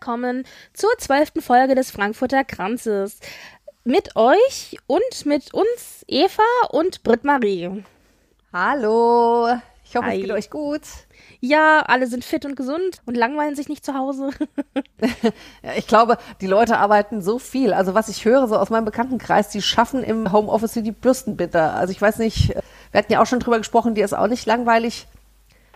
Willkommen zur zwölften Folge des Frankfurter Kranzes. Mit euch und mit uns Eva und Britt-Marie. Hallo, ich hoffe, Hi. es geht euch gut. Ja, alle sind fit und gesund und langweilen sich nicht zu Hause. Ja, ich glaube, die Leute arbeiten so viel. Also was ich höre so aus meinem Bekanntenkreis, die schaffen im Homeoffice die Bürstenbitter. Also ich weiß nicht, wir hatten ja auch schon drüber gesprochen, dir ist auch nicht langweilig.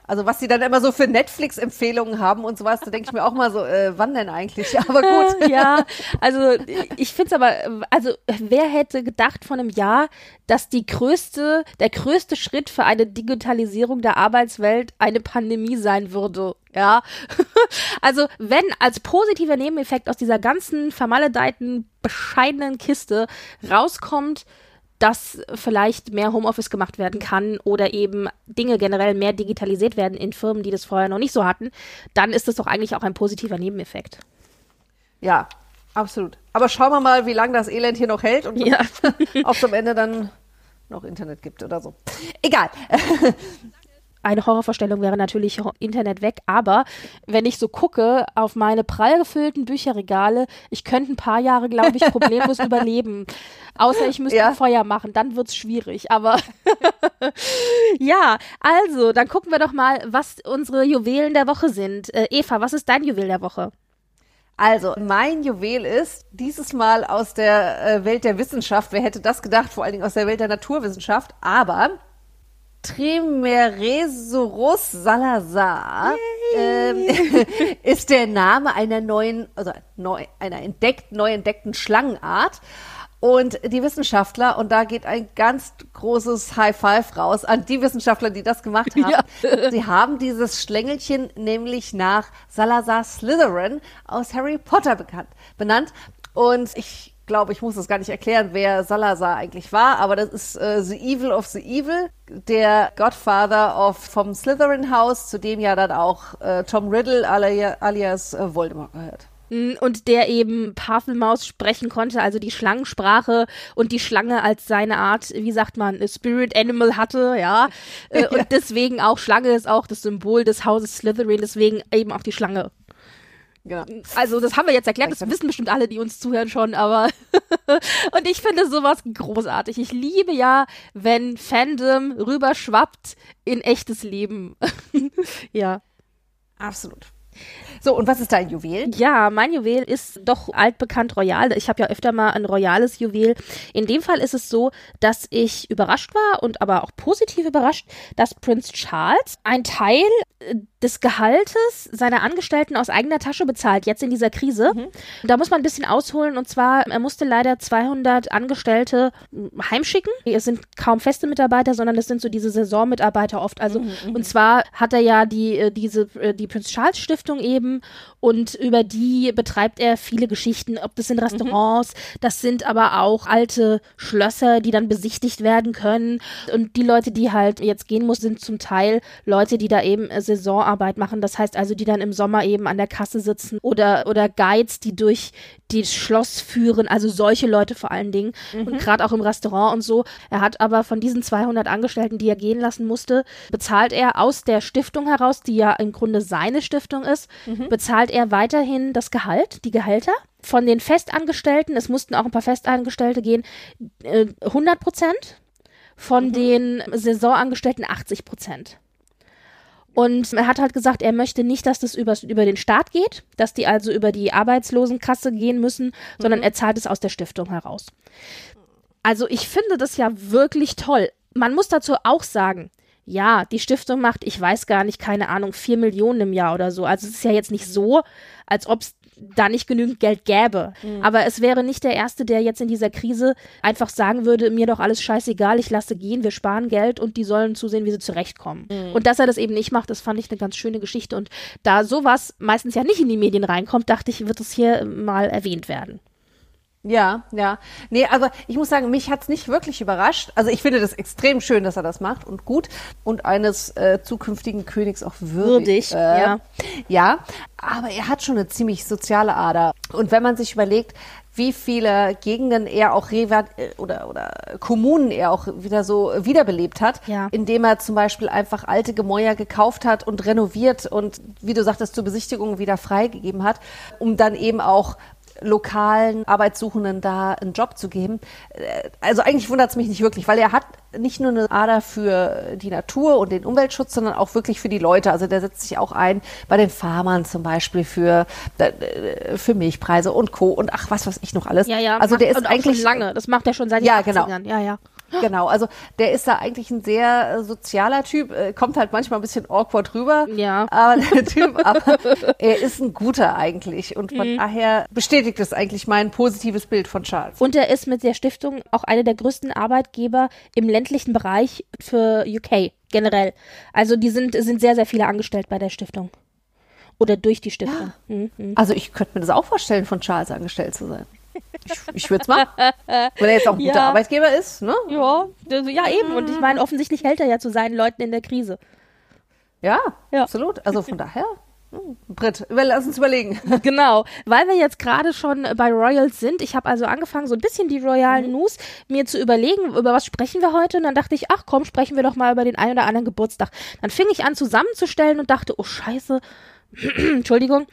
Also was die dann immer so für Netflix-Empfehlungen haben und sowas, da denke ich mir auch mal so, äh, wann denn eigentlich? Aber gut. ja, also ich finde es aber, also wer hätte gedacht vor einem Jahr, dass die größte, der größte Schritt für eine Digitalisierung der Arbeitswelt eine Pandemie sein würde? Ja, also wenn als positiver Nebeneffekt aus dieser ganzen vermaledeiten, bescheidenen Kiste rauskommt, dass vielleicht mehr Homeoffice gemacht werden kann oder eben Dinge generell mehr digitalisiert werden in Firmen, die das vorher noch nicht so hatten, dann ist das doch eigentlich auch ein positiver Nebeneffekt. Ja, absolut. Aber schauen wir mal, wie lange das Elend hier noch hält und Ja. ob es am Ende dann noch Internet gibt oder so. Egal. Eine Horrorvorstellung wäre natürlich Internet weg, aber wenn ich so gucke auf meine prall gefüllten Bücherregale, ich könnte ein paar Jahre, glaube ich, problemlos überleben. Außer ich müsste Ja. ein Feuer machen, dann wird's schwierig. Aber ja, also, dann gucken wir doch mal, was unsere Juwelen der Woche sind. Äh, Eva, was ist dein Juwel der Woche? Also, mein Juwel ist dieses Mal aus der äh, Welt der Wissenschaft. Wer hätte das gedacht? Vor allen Dingen aus der Welt der Naturwissenschaft. Aber Trimeresurus Salazar ähm, ist der Name einer neuen, also neu, einer entdeckt, neu entdeckten Schlangenart. Und die Wissenschaftler, und da geht ein ganz großes High Five raus an die Wissenschaftler, die das gemacht haben. Ja. Sie haben dieses Schlängelchen nämlich nach Salazar Slytherin aus Harry Potter bekannt, benannt. Und ich glaube, ich muss das gar nicht erklären, wer Salazar eigentlich war, aber das ist äh, The Evil of the Evil, der Godfather of, vom Slytherin House, zu dem ja dann auch äh, Tom Riddle alia, alias äh, Voldemort gehört. Mm, Und der eben Pavelmaus sprechen konnte, also die Schlangensprache und die Schlange als seine Art, wie sagt man, Spirit Animal hatte, ja. Äh, Und deswegen auch Schlange ist auch das Symbol des Hauses Slytherin, deswegen eben auch die Schlange. Genau. Also das haben wir jetzt erklärt, das wissen bestimmt alle, die uns zuhören schon, aber und ich finde sowas großartig. Ich liebe ja, wenn Fandom rüberschwappt in echtes Leben. ja. Absolut. So, und was ist dein Juwel? Ja, mein Juwel ist doch altbekannt royal. Ich habe ja öfter mal ein royales Juwel. In dem Fall ist es so, dass ich überrascht war und aber auch positiv überrascht, dass Prinz Charles ein Teil des Gehaltes seiner Angestellten aus eigener Tasche bezahlt, jetzt in dieser Krise. Da muss man ein bisschen ausholen und zwar, er musste leider 200 Angestellte mh, heimschicken. Es sind kaum feste Mitarbeiter, sondern es sind so diese Saisonmitarbeiter oft. Also, und zwar hat er ja die, äh, diese, äh, die Prinz Charles Stiftung eben und über die betreibt er viele Geschichten, ob das sind Restaurants, das sind aber auch alte Schlösser, die dann besichtigt werden können. Und die Leute, die halt jetzt gehen muss, sind zum Teil Leute, die da eben äh, Saisonarbeit machen. Das heißt also, die dann im Sommer eben an der Kasse sitzen oder, oder Guides, die durch das Schloss führen, also solche Leute vor allen Dingen und gerade auch im Restaurant und so. Er hat aber von diesen 200 Angestellten, die er gehen lassen musste, bezahlt er aus der Stiftung heraus, die ja im Grunde seine Stiftung ist, bezahlt er weiterhin das Gehalt, die Gehälter. Von den Festangestellten, es mussten auch ein paar Festangestellte gehen, äh, 100 Prozent. Von den Saisonangestellten 80 Prozent. Und er hat halt gesagt, er möchte nicht, dass das über, über den Staat geht, dass die also über die Arbeitslosenkasse gehen müssen, sondern er zahlt es aus der Stiftung heraus. Also ich finde das ja wirklich toll. Man muss dazu auch sagen, ja, die Stiftung macht, ich weiß gar nicht, keine Ahnung, vier Millionen im Jahr oder so. Also es ist ja jetzt nicht so, als ob es da nicht genügend Geld gäbe. Mhm. Aber es wäre nicht der Erste, der jetzt in dieser Krise einfach sagen würde, mir doch alles scheißegal, ich lasse gehen, wir sparen Geld und die sollen zusehen, wie sie zurechtkommen. Mhm. Und dass er das eben nicht macht, das fand ich eine ganz schöne Geschichte. Und da sowas meistens ja nicht in die Medien reinkommt, dachte ich, wird es hier mal erwähnt werden. Ja, ja. Nee, also ich muss sagen, mich hat's nicht wirklich überrascht. Also ich finde das extrem schön, dass er das macht und gut und eines äh, zukünftigen Königs auch würdig. Würdig, äh, ja. Ja, aber er hat schon eine ziemlich soziale Ader. Und wenn man sich überlegt, wie viele Gegenden er auch Revat äh, oder, oder Kommunen er auch wieder so wiederbelebt hat, ja. indem er zum Beispiel einfach alte Gemäuer gekauft hat und renoviert und, wie du sagtest, zur Besichtigung wieder freigegeben hat, um dann eben auch lokalen Arbeitssuchenden da einen Job zu geben. Äh, also eigentlich wundert es mich nicht wirklich, weil er hat nicht nur eine Ader für die Natur und den Umweltschutz, sondern auch wirklich für die Leute. Also der setzt sich auch ein bei den Farmern zum Beispiel für, äh, für Milchpreise und Co. und ach, was weiß ich noch alles. Ja, ja. Also der ist eigentlich lange. Das macht er schon seit ja, 80ern. Genau. Ja, ja. Genau, also der ist da eigentlich ein sehr äh, sozialer Typ, äh, kommt halt manchmal ein bisschen awkward rüber. Ja. Aber der Typ, aber er ist ein guter eigentlich und von mhm. daher bestätigt es eigentlich mein positives Bild von Charles. Und er ist mit der Stiftung auch einer der größten Arbeitgeber im ländlichen Bereich für UK generell. Also die sind, sind sehr, sehr viele angestellt bei der Stiftung. Oder durch die Stiftung. Ja. Mhm. Also ich könnte mir das auch vorstellen, von Charles angestellt zu sein. Ich, ich würde es machen. Wenn er jetzt auch ein guter ja. Arbeitgeber ist, ne? Ja, ja eben. Und ich meine, offensichtlich hält er ja zu seinen Leuten in der Krise. Ja, ja. absolut. Also von daher. Hm, Britt, lass uns überlegen. Genau, weil wir jetzt gerade schon bei Royals sind. Ich habe also angefangen, so ein bisschen die royalen mhm. News mir zu überlegen, über was sprechen wir heute. Und dann dachte ich, ach komm, sprechen wir doch mal über den einen oder anderen Geburtstag. Dann fing ich an zusammenzustellen und dachte, oh scheiße, Entschuldigung,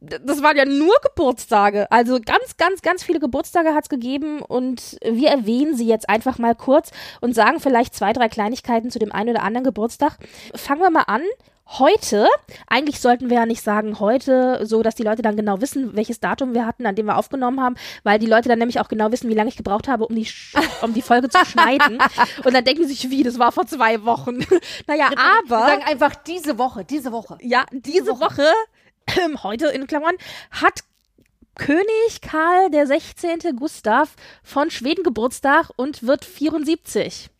das waren ja nur Geburtstage. Also ganz, ganz, ganz viele Geburtstage hat es gegeben und wir erwähnen sie jetzt einfach mal kurz und sagen vielleicht zwei, drei Kleinigkeiten zu dem einen oder anderen Geburtstag. Fangen wir mal an. Heute, eigentlich sollten wir ja nicht sagen heute, so dass die Leute dann genau wissen, welches Datum wir hatten, an dem wir aufgenommen haben, weil die Leute dann nämlich auch genau wissen, wie lange ich gebraucht habe, um die, um die Folge zu schneiden. Und dann denken sie sich, wie, das war vor zwei Wochen. naja, aber. Wir sagen einfach diese Woche, diese Woche. Ja, diese, diese Woche, Woche heute in Klammern, hat König Karl der 16. Gustav von Schweden Geburtstag und wird 74.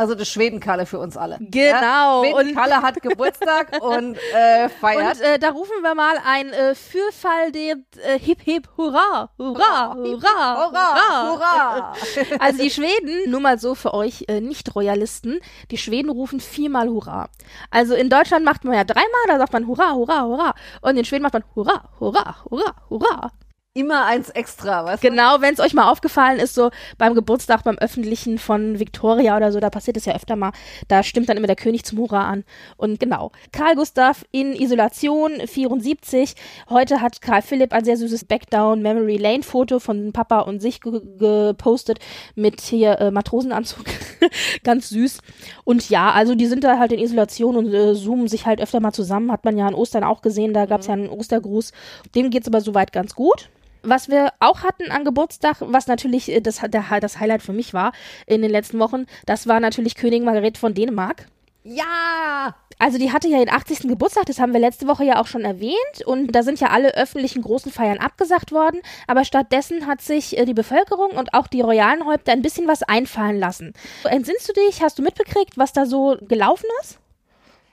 Also das Schwedenkalle für uns alle. Genau. Ja? Schwedenkalle hat Geburtstag und äh, feiert. Und äh, da rufen wir mal ein äh, Fürfall der äh, Hip Hip Hurra, Hurra, Hurra, Hurra, Hurra, Hurra. Also die Schweden, nur mal so für euch äh, Nicht-Royalisten, die Schweden rufen viermal Hurra. Also in Deutschland macht man ja dreimal, da sagt man Hurra, Hurra, Hurra. Und in Schweden macht man Hurra, Hurra, Hurra, Hurra immer eins extra, was? Genau, wenn es euch mal aufgefallen ist, so beim Geburtstag, beim öffentlichen von Victoria oder so, da passiert es ja öfter mal, da stimmt dann immer der König zum Hurra an. Und genau, Karl Gustav in Isolation, 74. Heute hat Karl Philipp ein sehr süßes Backdown Memory Lane Foto von Papa und sich ge gepostet mit hier äh, Matrosenanzug. Ganz süß. Und ja, also die sind da halt in Isolation und äh, zoomen sich halt öfter mal zusammen. Hat man ja an Ostern auch gesehen, da gab es mhm. ja einen Ostergruß. Dem geht's aber soweit ganz gut. Was wir auch hatten an Geburtstag, was natürlich äh, das, der, das Highlight für mich war in den letzten Wochen, das war natürlich Königin Margrethe von Dänemark. Ja! Also die hatte ja den 80. Geburtstag, das haben wir letzte Woche ja auch schon erwähnt und da sind ja alle öffentlichen großen Feiern abgesagt worden, aber stattdessen hat sich äh, die Bevölkerung und auch die royalen Häupter ein bisschen was einfallen lassen. Entsinnst du dich, hast du mitbekriegt, was da so gelaufen ist?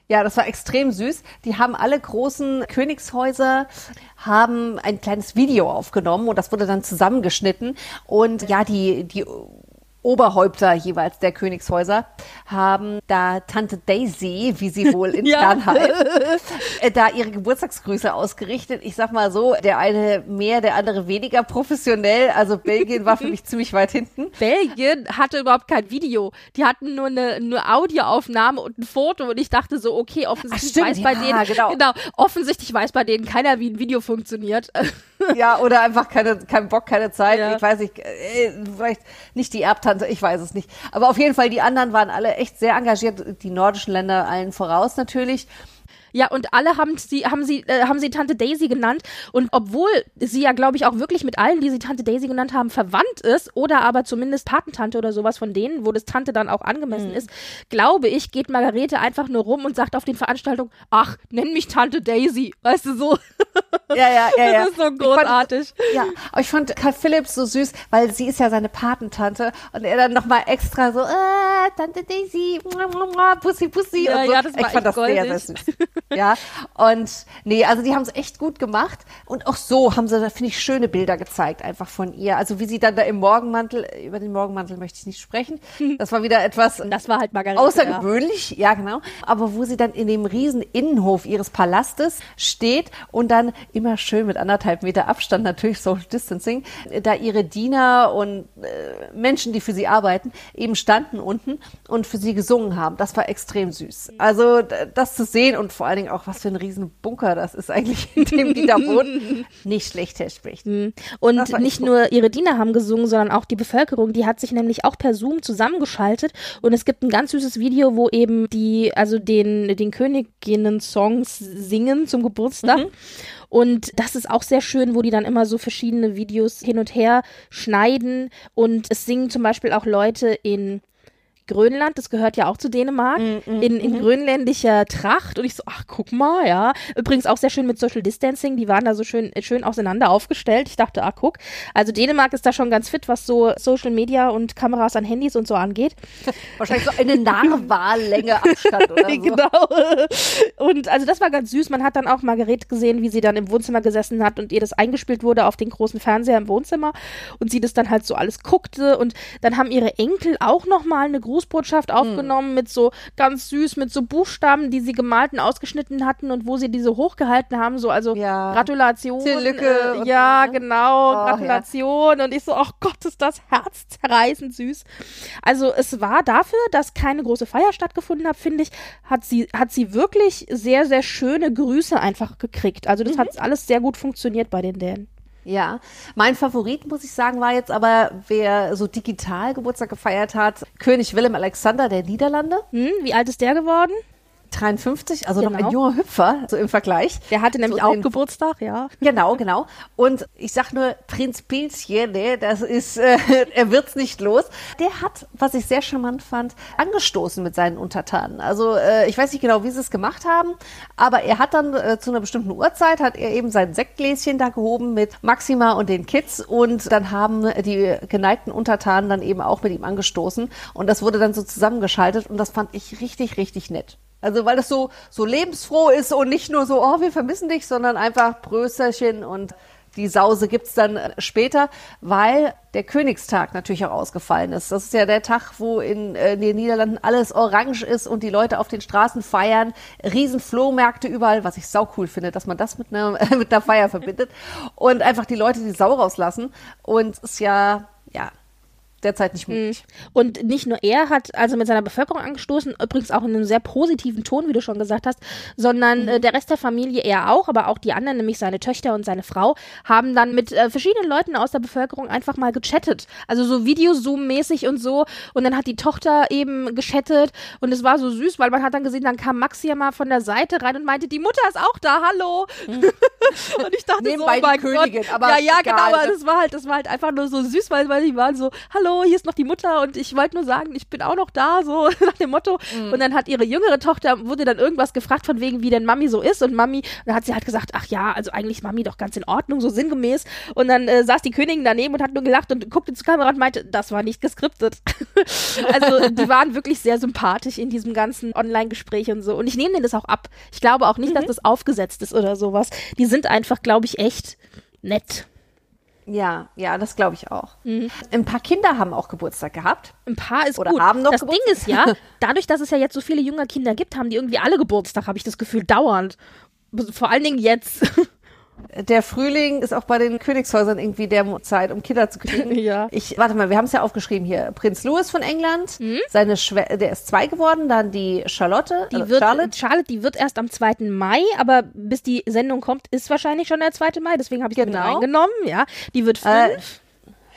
Ja, das war extrem süß. Die haben alle großen Königshäuser haben ein kleines Video aufgenommen und das wurde dann zusammengeschnitten und ja, die die Oberhäupter jeweils der Königshäuser haben da Tante Daisy, wie sie wohl intern ja. heißt, äh, da ihre Geburtstagsgrüße ausgerichtet. Ich sag mal so, der eine mehr, der andere weniger professionell. Also Belgien war für mich ziemlich weit hinten. Belgien hatte überhaupt kein Video. Die hatten nur eine, eine Audioaufnahme und ein Foto und ich dachte so, okay, offensichtlich stimmt, weiß bei ja, denen, genau. genau, offensichtlich weiß bei denen keiner, wie ein Video funktioniert. ja, oder einfach keine, kein Bock, keine Zeit. Ja. Ich weiß nicht, äh, vielleicht nicht die Erbtante, ich weiß es nicht. Aber auf jeden Fall, die anderen waren alle echt sehr engagiert. Die nordischen Länder allen voraus natürlich. Ja, und alle haben sie, haben sie, äh, haben sie Tante Daisy genannt. Und obwohl sie ja, glaube ich, auch wirklich mit allen, die sie Tante Daisy genannt haben, verwandt ist, oder aber zumindest Patentante oder sowas von denen, wo das Tante dann auch angemessen mhm. ist, glaube ich, geht Margarete einfach nur rum und sagt auf den Veranstaltungen, ach, nenn mich Tante Daisy. Weißt du so? Ja, ja, ja, ja. Das ist so großartig. Fand, ja, ich fand Carl Phillips so süß, weil sie ist ja seine Patentante und er dann nochmal extra so, äh, Tante Daisy, mua, mua, mua, Pussy, Pussy. Ja, und so. ja, das war ich fand das sehr, sehr süß. Ja, und nee, also die haben es echt gut gemacht und auch so haben sie, da finde ich, schöne Bilder gezeigt einfach von ihr. Also wie sie dann da im Morgenmantel, über den Morgenmantel möchte ich nicht sprechen. Das war wieder etwas Das war halt Margarete. Außergewöhnlich, ja. genau. Aber wo sie dann in dem riesen Innenhof ihres Palastes steht und dann immer schön mit anderthalb Meter Abstand, natürlich Social Distancing, da ihre Diener und äh, Menschen, die für sie arbeiten, eben standen unten und für sie gesungen haben. Das war extrem süß. Also das zu sehen und vor allen Dingen auch, was für ein riesen Bunker das ist eigentlich, in dem die da wohnen, nicht schlecht spricht. Und Das war nicht nur ihre Diener haben gesungen, sondern auch die Bevölkerung, die hat sich nämlich auch per Zoom zusammengeschaltet. Und es gibt ein ganz süßes Video, wo eben die, also den, den Königinnen-Songs singen zum Geburtstag. Und das ist auch sehr schön, wo die dann immer so verschiedene Videos hin und her schneiden. Und es singen zum Beispiel auch Leute in Grönland, das gehört ja auch zu Dänemark, in, in grönländischer Tracht. Und ich so, ach, guck mal, ja. Übrigens auch sehr schön mit Social Distancing. Die waren da so schön, schön auseinander aufgestellt. Ich dachte, ah, guck. Also Dänemark ist da schon ganz fit, was so Social Media und Kameras an Handys und so angeht. Wahrscheinlich so eine Narwallänge Abstand oder so. genau. Und also das war ganz süß. Man hat dann auch Margarete gesehen, wie sie dann im Wohnzimmer gesessen hat und ihr das eingespielt wurde auf den großen Fernseher im Wohnzimmer und sie das dann halt so alles guckte und dann haben ihre Enkel auch noch mal eine Grußbotschaft aufgenommen mit so ganz süß mit so Buchstaben, die sie gemalt und ausgeschnitten hatten und wo sie diese hochgehalten haben, so also Ja. Gratulation. Äh, ja, so, ne? genau, Oh, ja. Gratulation und ich so, ach Gott, ist das herzzerreißend süß. Also es war dafür, dass keine große Feier stattgefunden hat, finde ich, hat sie, hat sie wirklich sehr, sehr schöne Grüße einfach gekriegt. Also das Mhm. hat alles sehr gut funktioniert bei den Dänen. Ja, mein Favorit, muss ich sagen, war jetzt aber, wer so digital Geburtstag gefeiert hat, König Willem Alexander der Niederlande, Hm, wie alt ist der geworden? 53, also noch Genau. ein junger Hüpfer, so im Vergleich. Der hatte nämlich So auch Geburtstag, ja. Genau, genau. Und ich sag nur, Prinz Pilzchen, ne, das ist, äh, er wird's nicht los. Der hat, was ich sehr charmant fand, angestoßen mit seinen Untertanen. Also äh, ich weiß nicht genau, wie sie es gemacht haben, aber er hat dann äh, zu einer bestimmten Uhrzeit, hat er eben sein Sektgläschen da gehoben mit Maxima und den Kids und dann haben die geneigten Untertanen dann eben auch mit ihm angestoßen und das wurde dann so zusammengeschaltet und das fand ich richtig, richtig nett. Also weil das so, so lebensfroh ist und nicht nur so, oh, wir vermissen dich, sondern einfach Brösterchen und die Sause gibt's dann äh, später, weil der Königstag natürlich auch ausgefallen ist. Das ist ja der Tag, wo in, äh, in den Niederlanden alles orange ist und die Leute auf den Straßen feiern. Riesen Flohmärkte überall, was ich sau cool finde, dass man das mit einer, mit einer Feier verbindet. Und einfach die Leute die Sau rauslassen. Und es ist ja, ja, derzeit nicht möglich. Und nicht nur er hat also mit seiner Bevölkerung angestoßen, übrigens auch in einem sehr positiven Ton, wie du schon gesagt hast, sondern äh, der Rest der Familie er auch, aber auch die anderen, nämlich seine Töchter und seine Frau, haben dann mit äh, verschiedenen Leuten aus der Bevölkerung einfach mal gechattet. Also so Videozoom-mäßig und so. Und dann hat die Tochter eben geschattet und es war so süß, weil man hat dann gesehen, dann kam Maxi ja mal von der Seite rein und meinte, die Mutter ist auch da, hallo. und ich dachte Nebenbei so, oh mein Königin, Gott. aber ja, ja, egal. genau, aber das war halt, das war halt einfach nur so süß, weil, weil die waren so, hallo, hier ist noch die Mutter und ich wollte nur sagen, ich bin auch noch da, so nach dem Motto. Mhm. Und dann hat ihre jüngere Tochter, wurde dann irgendwas gefragt von wegen, wie denn Mami so ist und Mami, dann hat sie halt gesagt, ach ja, also eigentlich ist Mami doch ganz in Ordnung, so sinngemäß. Und dann äh, saß die Königin daneben und hat nur gelacht und guckte zur Kamera und meinte, das war nicht geskriptet. also die waren wirklich sehr sympathisch in diesem ganzen Online-Gespräch und so. Und ich nehme denen das auch ab. Ich glaube auch nicht, Mhm. dass das aufgesetzt ist oder sowas. Die sind einfach, glaube ich, echt nett. Ja, ja, das glaube ich auch. Mhm. Ein paar Kinder haben auch Geburtstag gehabt. Ein paar ist Oder gut. haben noch das Ding Geburtstag. ist ja, dadurch, dass es ja jetzt so viele junge Kinder gibt, haben die irgendwie alle Geburtstag, habe ich das Gefühl, dauernd. Vor allen Dingen jetzt. Der Frühling ist auch bei den Königshäusern irgendwie der Zeit, um Kinder zu kriegen. Ja. Ich, warte mal, wir haben es ja aufgeschrieben hier. Prinz Louis von England, seine Schwe der ist zwei geworden, dann die Charlotte, Die also wird, Charlotte. Charlotte. die wird erst am 2. Mai, aber bis die Sendung kommt, ist wahrscheinlich schon der 2. Mai, deswegen habe ich genau. Genau. mit reingenommen, ja. Die wird Äh, fünf.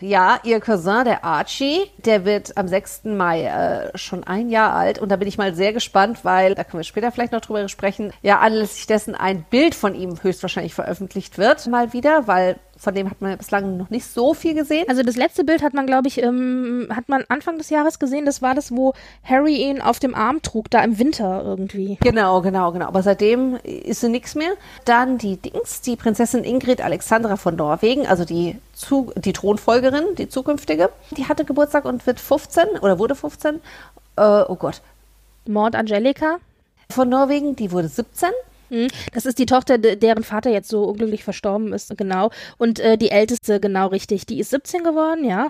Ja, ihr Cousin, der Archie, der wird am 6. Mai äh, schon ein Jahr alt. Und da bin ich mal sehr gespannt, weil, da können wir später vielleicht noch drüber sprechen, ja, anlässlich dessen ein Bild von ihm höchstwahrscheinlich veröffentlicht wird, mal wieder, weil von dem hat man bislang noch nicht so viel gesehen. Also das letzte Bild hat man, glaube ich, ähm, hat man Anfang des Jahres gesehen. Das war das, wo Harry ihn auf dem Arm trug, da im Winter irgendwie. Genau, genau, genau. Aber seitdem ist sie nichts mehr. Dann die Dings, die Prinzessin Ingrid Alexandra von Norwegen, also die, zu, die Thronfolgerin, die zukünftige. Die hatte Geburtstag und wird 15 oder wurde 15. Äh, oh Gott. Mord Angelica. Von Norwegen, die wurde 17. Hm, Das ist die Tochter, de- deren Vater jetzt so unglücklich verstorben ist, genau. Und äh, die älteste, genau richtig. Die ist 17 geworden, ja.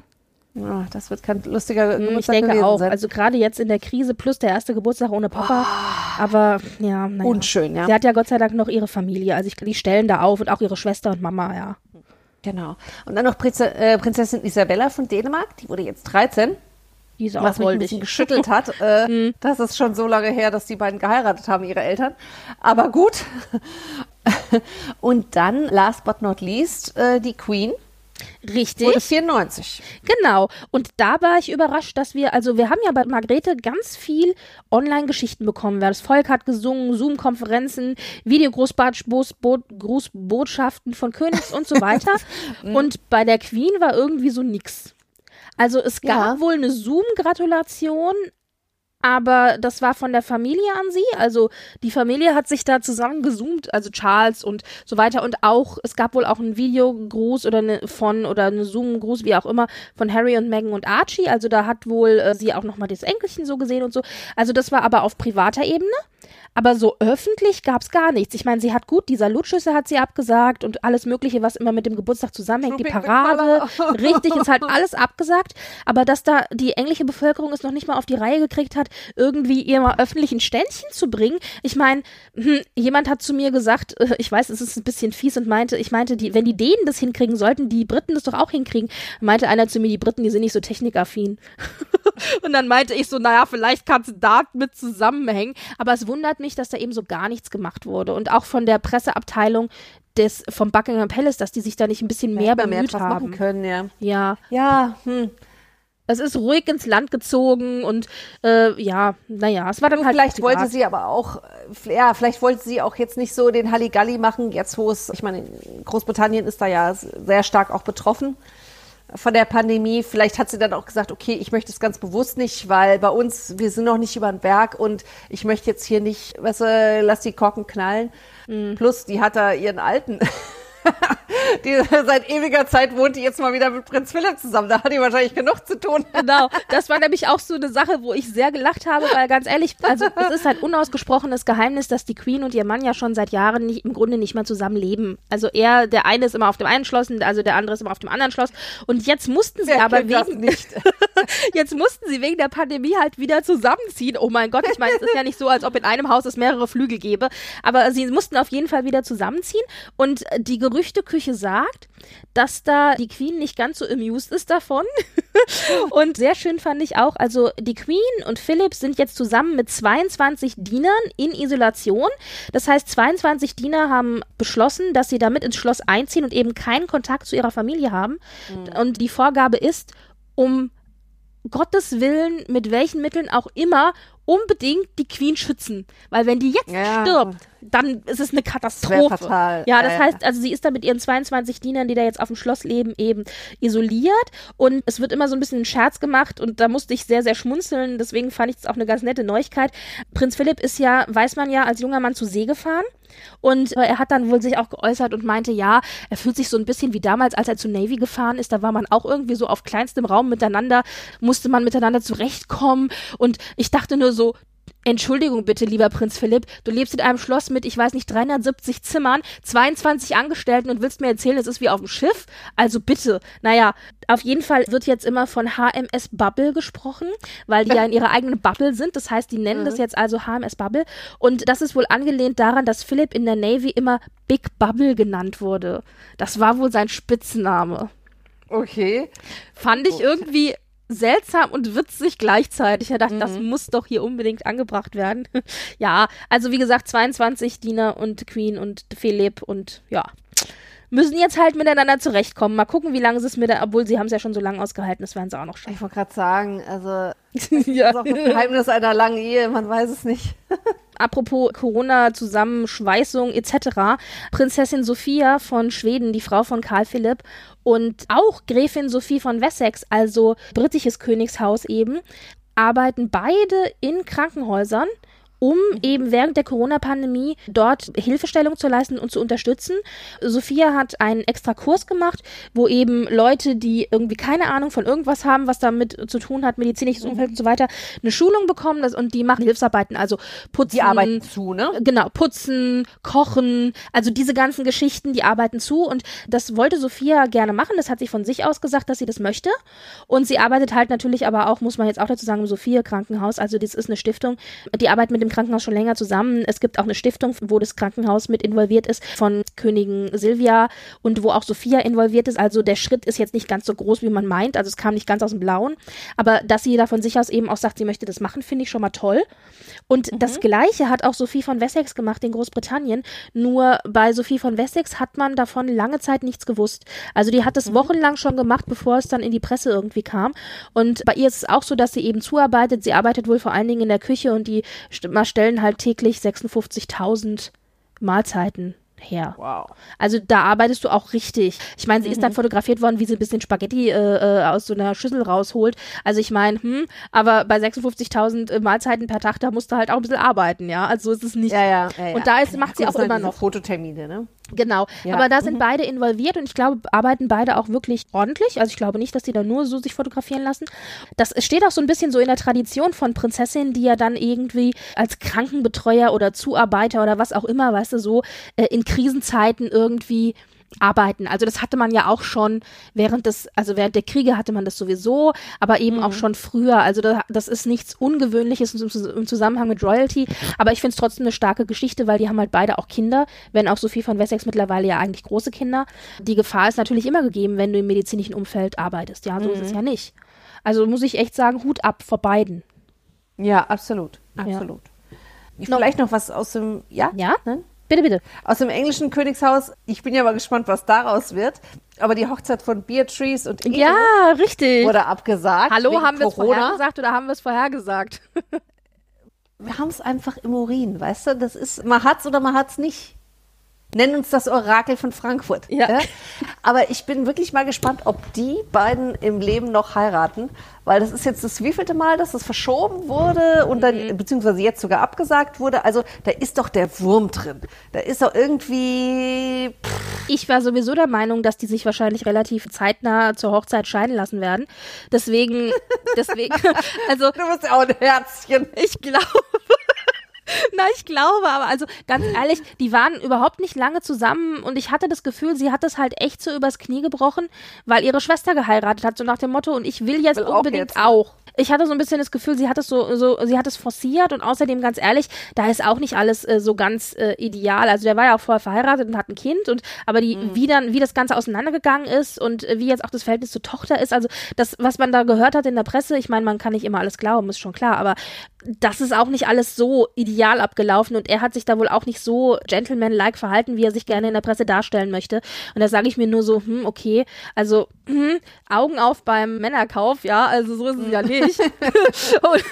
Ah, das wird kein lustiger Hm, Ich Geburtstag denke gewesen auch. sein. Also gerade jetzt in der Krise plus der erste Geburtstag ohne Papa. Aber ja, naja. Unschön, ja. Sie hat ja Gott sei Dank noch ihre Familie. Also ich, die stellen da auf und auch ihre Schwester und Mama, ja. Genau. Und dann noch Prinze, äh, Prinzessin Isabella von Dänemark, die wurde jetzt 13. Die ist auch was mich ein bisschen geschüttelt hat. Äh, Das ist schon so lange her, dass die beiden geheiratet haben, ihre Eltern. Aber gut. Und dann, last but not least, äh, die Queen Richtig. wurde 94. Genau. Und da war ich überrascht, dass wir, also wir haben ja bei Margrethe ganz viel Online-Geschichten bekommen. Das Volk hat gesungen, Zoom-Konferenzen, Videogrußbotschaften von Königs und so weiter. und bei der Queen war irgendwie so nix. Also es gab Ja. wohl eine Zoom-Gratulation, aber das war von der Familie an sie. Also die Familie hat sich da zusammen gezoomt, also Charles und so weiter. Und auch, es gab wohl auch einen Videogruß oder eine von oder eine Zoom-Gruß, wie auch immer, von Harry und Meghan und Archie. Also da hat wohl äh, sie auch nochmal das Enkelchen so gesehen und so. Also das war aber auf privater Ebene. Aber so öffentlich gab's gar nichts. Ich meine, sie hat gut, dieser Lutschüsse hat sie abgesagt und alles Mögliche, was immer mit dem Geburtstag zusammenhängt, die Parade, richtig, ist halt alles abgesagt. Aber dass da die englische Bevölkerung es noch nicht mal auf die Reihe gekriegt hat, irgendwie ihr mal öffentlich ein Ständchen zu bringen. Ich meine, hm, jemand hat zu mir gesagt, äh, ich weiß, es ist ein bisschen fies und meinte, ich meinte, die, wenn die Dänen das hinkriegen, sollten die Briten das doch auch hinkriegen. Meinte einer zu mir, die Briten, die sind nicht so technikaffin. Und dann meinte ich so, naja, vielleicht kann es damit zusammenhängen. Aber es wundert mich, dass da eben so gar nichts gemacht wurde. Und auch von der Presseabteilung des, vom Buckingham Palace, dass die sich da nicht ein bisschen mehr bemüht machen haben. können, ja. Ja, Ja, hm. Es ist ruhig ins Land gezogen und äh, ja, naja, es war dann halt. Vielleicht wollte sie aber auch, äh, ja, vielleicht wollte sie auch jetzt nicht so den Halligalli machen, jetzt wo es, ich meine, Großbritannien ist da ja sehr stark auch betroffen von der Pandemie. Vielleicht hat sie dann auch gesagt, okay, ich möchte es ganz bewusst nicht, weil bei uns, wir sind noch nicht über den Berg und ich möchte jetzt hier nicht, weißt du, lass die Korken knallen. Mhm. Plus, die hat da ihren Alten. die seit ewiger Zeit wohnt die jetzt mal wieder mit Prinz Philipp zusammen. Da hat die wahrscheinlich genug zu tun. Genau, das war nämlich auch so eine Sache, wo ich sehr gelacht habe, weil ganz ehrlich, also es ist halt unausgesprochenes Geheimnis, dass die Queen und ihr Mann ja schon seit Jahren nicht, im Grunde nicht mehr zusammen leben. Also er, der eine ist immer auf dem einen Schloss, und also der andere ist immer auf dem anderen Schloss. Und jetzt mussten sie Wer aber wegen, nicht? jetzt mussten sie wegen der Pandemie halt wieder zusammenziehen. Oh mein Gott, ich meine, es ist ja nicht so, als ob in einem Haus es mehrere Flügel gäbe. Aber sie mussten auf jeden Fall wieder zusammenziehen. Und die Gerüchteküche sagt, dass da die Queen nicht ganz so amused ist davon. und sehr schön fand ich auch, also die Queen und Philipp sind jetzt zusammen mit 22 Dienern in Isolation. Das heißt, 22 Diener haben beschlossen, dass sie damit ins Schloss einziehen und eben keinen Kontakt zu ihrer Familie haben. Und die Vorgabe ist, um Gottes Willen, mit welchen Mitteln auch immer, unbedingt die Queen schützen. Weil wenn die jetzt Ja. stirbt, dann ist es eine Katastrophe. fatal. Ja, das ja. heißt, also sie ist da mit ihren 22 Dienern, die da jetzt auf dem Schloss leben, eben isoliert. Und es wird immer so ein bisschen ein Scherz gemacht und da musste ich sehr, sehr schmunzeln. Deswegen fand ich es auch eine ganz nette Neuigkeit. Prinz Philipp ist ja, weiß man ja, als junger Mann zu See gefahren. Und äh, er hat dann wohl sich auch geäußert und meinte, ja, er fühlt sich so ein bisschen wie damals, als er zur Navy gefahren ist. Da war man auch irgendwie so auf kleinstem Raum miteinander, musste man miteinander zurechtkommen. Und ich dachte nur so, Entschuldigung bitte, lieber Prinz Philipp, du lebst in einem Schloss mit, ich weiß nicht, 370 Zimmern, 22 Angestellten und willst mir erzählen, es ist wie auf dem Schiff? Also bitte. Naja, auf jeden Fall wird jetzt immer von HMS Bubble gesprochen, weil die ja in ihrer eigenen Bubble sind. Das heißt, die nennen das jetzt also HMS Bubble. Und das ist wohl angelehnt daran, dass Philipp in der Navy immer Big Bubble genannt wurde. Das war wohl sein Spitzname. Okay. Fand ich irgendwie seltsam und witzig gleichzeitig. Ich dachte, das muss doch hier unbedingt angebracht werden. ja, also wie gesagt, 22 Diener und Queen und Philipp und ja. Müssen jetzt halt miteinander zurechtkommen. Mal gucken, wie lange sie es mit der, obwohl sie haben es ja schon so lange ausgehalten, das werden sie auch noch schaffen. Ich wollte gerade sagen, also ja. das ist auch das Geheimnis einer langen Ehe, man weiß es nicht. apropos Corona-Zusammenschweißung etc. Prinzessin Sophia von Schweden, die Frau von Karl Philipp und auch Gräfin Sophie von Wessex, also britisches Königshaus eben, arbeiten beide in Krankenhäusern um eben während der Corona-Pandemie dort Hilfestellung zu leisten und zu unterstützen. Sophia hat einen extra Kurs gemacht, wo eben Leute, die irgendwie keine Ahnung von irgendwas haben, was damit zu tun hat, medizinisches Umfeld und so weiter, eine Schulung bekommen das, und die machen Hilfsarbeiten, also putzen. Die arbeiten zu, ne? Genau, putzen, kochen, also diese ganzen Geschichten, die arbeiten zu und das wollte Sophia gerne machen. Das hat sie von sich aus gesagt, dass sie das möchte. Und sie arbeitet halt natürlich aber auch, muss man jetzt auch dazu sagen, im Sophia Krankenhaus, also das ist eine Stiftung, die arbeitet mit dem Krankenhaus schon länger zusammen. Es gibt auch eine Stiftung, wo das Krankenhaus mit involviert ist, von Königin Silvia und wo auch Sophia involviert ist. Also der Schritt ist jetzt nicht ganz so groß, wie man meint. Also es kam nicht ganz aus dem Blauen. Aber dass sie da von sich aus eben auch sagt, sie möchte das machen, finde ich schon mal toll. Und mhm. das Gleiche hat auch Sophie von Wessex gemacht in Großbritannien. Nur bei Sophie von Wessex hat man davon lange Zeit nichts gewusst. Also die hat es mhm. wochenlang schon gemacht, bevor es dann in die Presse irgendwie kam. Und bei ihr ist es auch so, dass sie eben zuarbeitet. Sie arbeitet wohl vor allen Dingen in der Küche und die stellen halt täglich 56.000 Mahlzeiten her. Wow. Also da arbeitest du auch richtig. Ich meine, sie mhm. ist dann fotografiert worden, wie sie ein bisschen Spaghetti äh, äh aus so einer Schüssel rausholt. Also ich meine, hm, aber bei 56.000 äh, Mahlzeiten per Tag, da musst du halt auch ein bisschen arbeiten, ja. Also so ist es nicht. Ja, ja, ja, und da ist, macht sie auch immer noch. Fototermine, ne? Genau. Ja. Aber da sind mhm. beide involviert und ich glaube, arbeiten beide auch wirklich ordentlich. Also ich glaube nicht, dass die da nur so sich fotografieren lassen. Das steht auch so ein bisschen so in der Tradition von Prinzessinnen, die ja dann irgendwie als Krankenbetreuer oder Zuarbeiter oder was auch immer, weißt du, so äh, in Krisenzeiten irgendwie arbeiten. Also das hatte man ja auch schon während des, also während der Kriege hatte man das sowieso, aber eben mhm. auch schon früher. Also da, das ist nichts Ungewöhnliches im, Zusammenhang mit Royalty. Aber ich finde es trotzdem eine starke Geschichte, weil die haben halt beide auch Kinder, wenn auch Sophie von Wessex mittlerweile ja eigentlich große Kinder. Die Gefahr ist natürlich immer gegeben, wenn du im medizinischen Umfeld arbeitest. Ja, so mhm. ist es mhm. ja nicht. Also muss ich echt sagen, Hut ab vor beiden. Ja, absolut. Absolut. Ja. Vielleicht noch was aus dem, ja? Ja? Ne? Bitte, bitte. Aus dem englischen Königshaus. Ich bin ja mal gespannt, was daraus wird. Aber die Hochzeit von Beatrice und Ingrid ja, richtig. wurde abgesagt. Hallo, haben wir es vorhergesagt oder haben wir es vorhergesagt? wir haben es einfach im Urin, weißt du? Das ist, man hat's oder man hat's nicht. Nenn uns das Orakel von Frankfurt. Ja. ja. Aber ich bin wirklich mal gespannt, ob die beiden im Leben noch heiraten, weil das ist jetzt das wievielte Mal, dass das verschoben wurde und dann, mhm. beziehungsweise jetzt sogar abgesagt wurde. Also da ist doch der Wurm drin. Da ist doch irgendwie. Pff. Ich war sowieso der Meinung, dass die sich wahrscheinlich relativ zeitnah zur Hochzeit scheiden lassen werden. Deswegen, deswegen, also. Du bist ja auch ein Herzchen. Ich glaube. Na, ich glaube, aber also ganz ehrlich, die waren überhaupt nicht lange zusammen und ich hatte das Gefühl, sie hat es halt echt so übers Knie gebrochen, weil ihre Schwester geheiratet hat, so nach dem Motto, und ich will jetzt will unbedingt auch, jetzt. auch ich hatte so ein bisschen das Gefühl, sie hat es so, so, sie hat es forciert und außerdem ganz ehrlich, da ist auch nicht alles äh, so ganz äh, ideal. Also der war ja auch vorher verheiratet und hat ein Kind und aber die, mhm. wie dann, wie das Ganze auseinandergegangen ist und äh, wie jetzt auch das Verhältnis zur Tochter ist, also das, was man da gehört hat in der Presse, ich meine, man kann nicht immer alles glauben, ist schon klar, aber das ist auch nicht alles so ideal abgelaufen und er hat sich da wohl auch nicht so gentleman-like verhalten, wie er sich gerne in der Presse darstellen möchte. Und da sage ich mir nur so, hm, okay, also hm, Augen auf beim Männerkauf, ja, also so ist es ja nicht. und,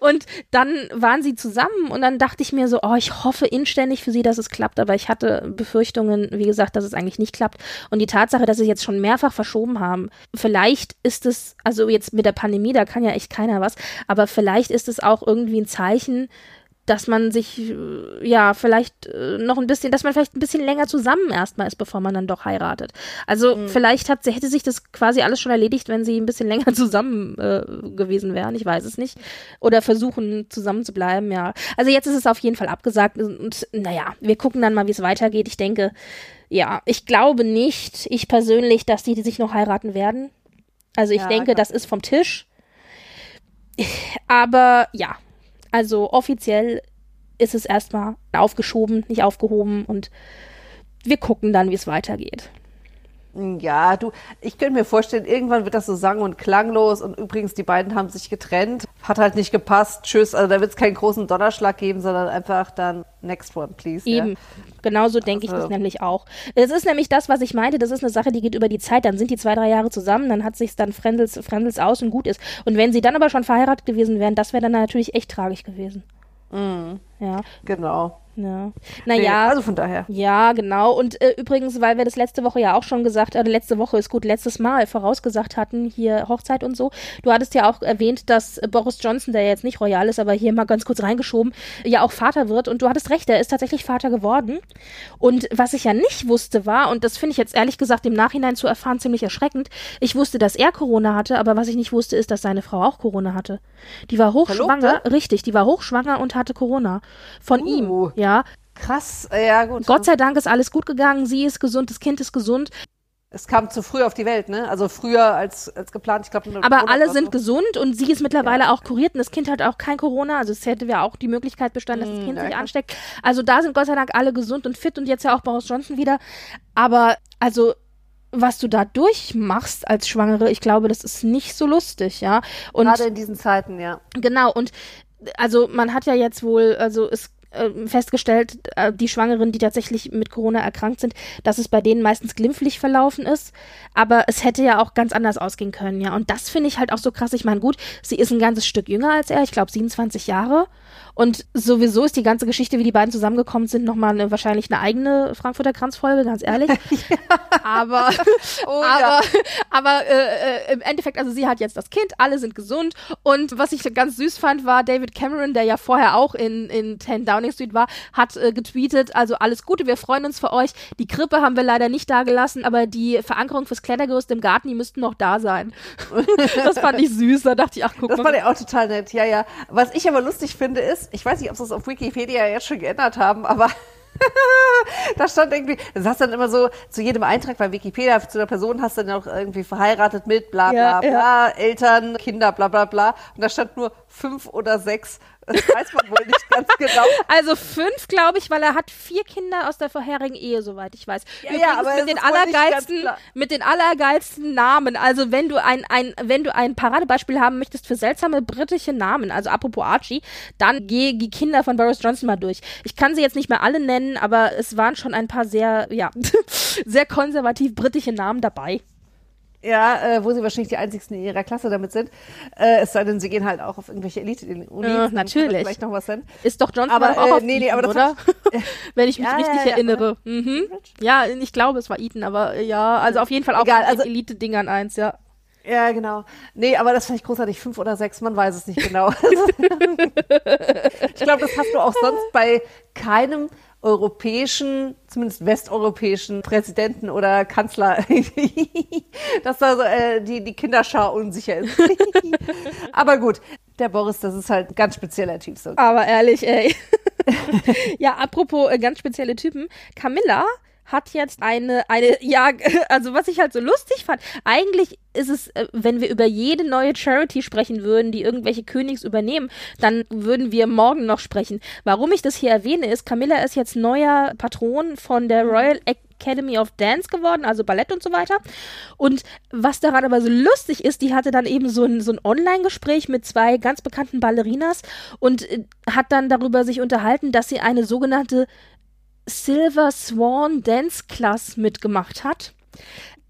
und, dann waren sie zusammen und dann dachte ich mir so, oh, ich hoffe inständig für sie, dass es klappt, aber ich hatte Befürchtungen, wie gesagt, dass es eigentlich nicht klappt. Und die Tatsache, dass sie jetzt schon mehrfach verschoben haben, vielleicht ist es, also jetzt mit der Pandemie, da kann ja echt keiner was, aber vielleicht ist es auch irgendwie ein Zeichen, dass man sich äh, ja vielleicht äh, noch ein bisschen, dass man vielleicht ein bisschen länger zusammen erstmal ist, bevor man dann doch heiratet. Also mhm. vielleicht hat, hätte sich das quasi alles schon erledigt, wenn sie ein bisschen länger zusammen äh, gewesen wären. Ich weiß es nicht. Oder versuchen zusammen zu bleiben, ja. Also jetzt ist es auf jeden Fall abgesagt und naja, wir gucken dann mal, wie es weitergeht. Ich denke, ja, ich glaube nicht, ich persönlich, dass die, die sich noch heiraten werden. Also ich ja, denke, klar. das ist vom Tisch. Aber ja, also offiziell ist es erstmal aufgeschoben, nicht aufgehoben und wir gucken dann, wie es weitergeht. Ja, du, ich könnte mir vorstellen, irgendwann wird das so sang- und klanglos und übrigens, die beiden haben sich getrennt, hat halt nicht gepasst, tschüss, also da wird es keinen großen Donnerschlag geben, sondern einfach dann next one, please. Eben, ja. genauso denke also. ich das nämlich auch. Es ist nämlich das, was ich meinte, das ist eine Sache, die geht über die Zeit, dann sind die zwei, drei Jahre zusammen, dann hat sich dann Frendels, Frendels aus und gut ist. Und wenn sie dann aber schon verheiratet gewesen wären, das wäre dann natürlich echt tragisch gewesen. Mhm. Ja. Genau. Ja. Nee, Naja. also von daher. Ja, genau. Und äh, übrigens, weil wir das letzte Woche ja auch schon gesagt, äh, letzte Woche ist gut, letztes Mal vorausgesagt hatten, hier Hochzeit und so. Du hattest ja auch erwähnt, dass Boris Johnson, der jetzt nicht royal ist, aber hier mal ganz kurz reingeschoben, ja auch Vater wird. Und du hattest recht, er ist tatsächlich Vater geworden. Und was ich ja nicht wusste war, und das finde ich jetzt ehrlich gesagt im Nachhinein zu erfahren ziemlich erschreckend, ich wusste, dass er Corona hatte, aber was ich nicht wusste, ist, dass seine Frau auch Corona hatte. Die war hochschwanger, richtig, die war hochschwanger und hatte Corona. Von Uh. ihm, ja. Krass, äh, ja gut. Gott sei Dank ist alles gut gegangen. Sie ist gesund, das Kind ist gesund. Es kam zu früh auf die Welt, ne? Also früher als, als geplant. Ich glaube, Aber alle sind gesund und sie ist mittlerweile auch kuriert und das Kind hat auch kein Corona. Also es hätte ja auch die Möglichkeit bestanden, dass das Kind ja, sich ansteckt. Also da sind Gott sei Dank alle gesund und fit und jetzt ja auch Boris Johnson wieder. Aber also was du da durchmachst als Schwangere, ich glaube, das ist nicht so lustig, ja. Und Gerade in diesen Zeiten, ja. Genau, und also man hat ja jetzt wohl, also es äh, festgestellt, äh, die Schwangeren, die tatsächlich mit Corona erkrankt sind, dass es bei denen meistens glimpflich verlaufen ist. Aber es hätte ja auch ganz anders ausgehen können, ja. Und das finde ich halt auch so krass. Ich meine, gut, sie ist ein ganzes Stück jünger als er, ich glaube 27 Jahre. Und sowieso ist die ganze Geschichte, wie die beiden zusammengekommen sind, nochmal eine, wahrscheinlich eine eigene Frankfurter Kranzfolge, ganz ehrlich. Aber, Oh, aber, aber äh, äh, im Endeffekt, also sie hat jetzt das Kind, alle sind gesund. Und was ich ganz süß fand, war David Cameron, der ja vorher auch in, in 10 Downing Street war, hat äh, getweetet, also alles Gute, wir freuen uns für euch. Die Krippe haben wir leider nicht da gelassen, aber die Verankerung fürs Klettergerüst im Garten, die müssten noch da sein. das fand ich süß, da dachte ich, ach guck Das mal. fand ich auch total nett, ja, ja. Was ich aber lustig finde ist, ich weiß nicht, ob sie es auf Wikipedia jetzt schon geändert haben, aber da stand irgendwie, das hast dann immer so zu jedem Eintrag bei Wikipedia zu der Person hast du dann auch irgendwie verheiratet mit bla bla Ja, bla, Eltern, Kinder, bla bla bla. Und da stand nur fünf oder sechs. Das weiß man wohl nicht ganz genau. Also fünf, glaube ich, weil er hat vier Kinder aus der vorherigen Ehe, soweit ich weiß. Ja, Übrigens ja, aber mit den allergeilsten, mit den allergeilsten Namen. Also wenn du ein, ein, wenn du ein Paradebeispiel haben möchtest für seltsame britische Namen, also apropos Archie, dann geh die Kinder von Boris Johnson mal durch. Ich kann sie jetzt nicht mehr alle nennen, aber es waren schon ein paar sehr, ja, sehr konservativ britische Namen dabei. Ja, äh, wo sie wahrscheinlich die einzigsten in ihrer Klasse damit sind. Äh, es sei denn, sie gehen halt auch auf irgendwelche Elite-Unis. Ja, natürlich. Vielleicht noch was sein. Ist doch Johnson Aber, auch äh, auf nee, nee, Eton, aber das oder? hat- Wenn ich mich Ja, richtig ja, erinnere. Mhm. Ja, ich glaube, es war Eton, aber äh, ja, also auf jeden Fall auch Egal, also- Elite-Dingern eins, ja. Ja, genau. Nee, aber das fand ich großartig. Fünf oder sechs, man weiß es nicht genau. ich glaube, das hast du auch sonst bei keinem europäischen, zumindest westeuropäischen Präsidenten oder Kanzler, dass da so, äh, die, die Kinderschar unsicher ist. aber gut, der Boris, das ist halt ein ganz spezieller Typ. So. Aber ehrlich, ey. ja, apropos äh, ganz spezielle Typen. Camilla hat jetzt eine, eine, ja, also was ich halt so lustig fand, eigentlich ist es, äh, wenn wir über jede neue Charity sprechen würden, die irgendwelche Königs übernehmen, dann würden wir morgen noch sprechen. Warum ich das hier erwähne, ist, Camilla ist jetzt neuer Patron von der Royal Academy of Dance geworden, also Ballett und so weiter. Und was daran aber so lustig ist, die hatte dann eben so ein, so ein Online-Gespräch mit zwei ganz bekannten Ballerinas und äh, hat dann darüber sich unterhalten, dass sie eine sogenannte Silver Swan Dance Class mitgemacht hat.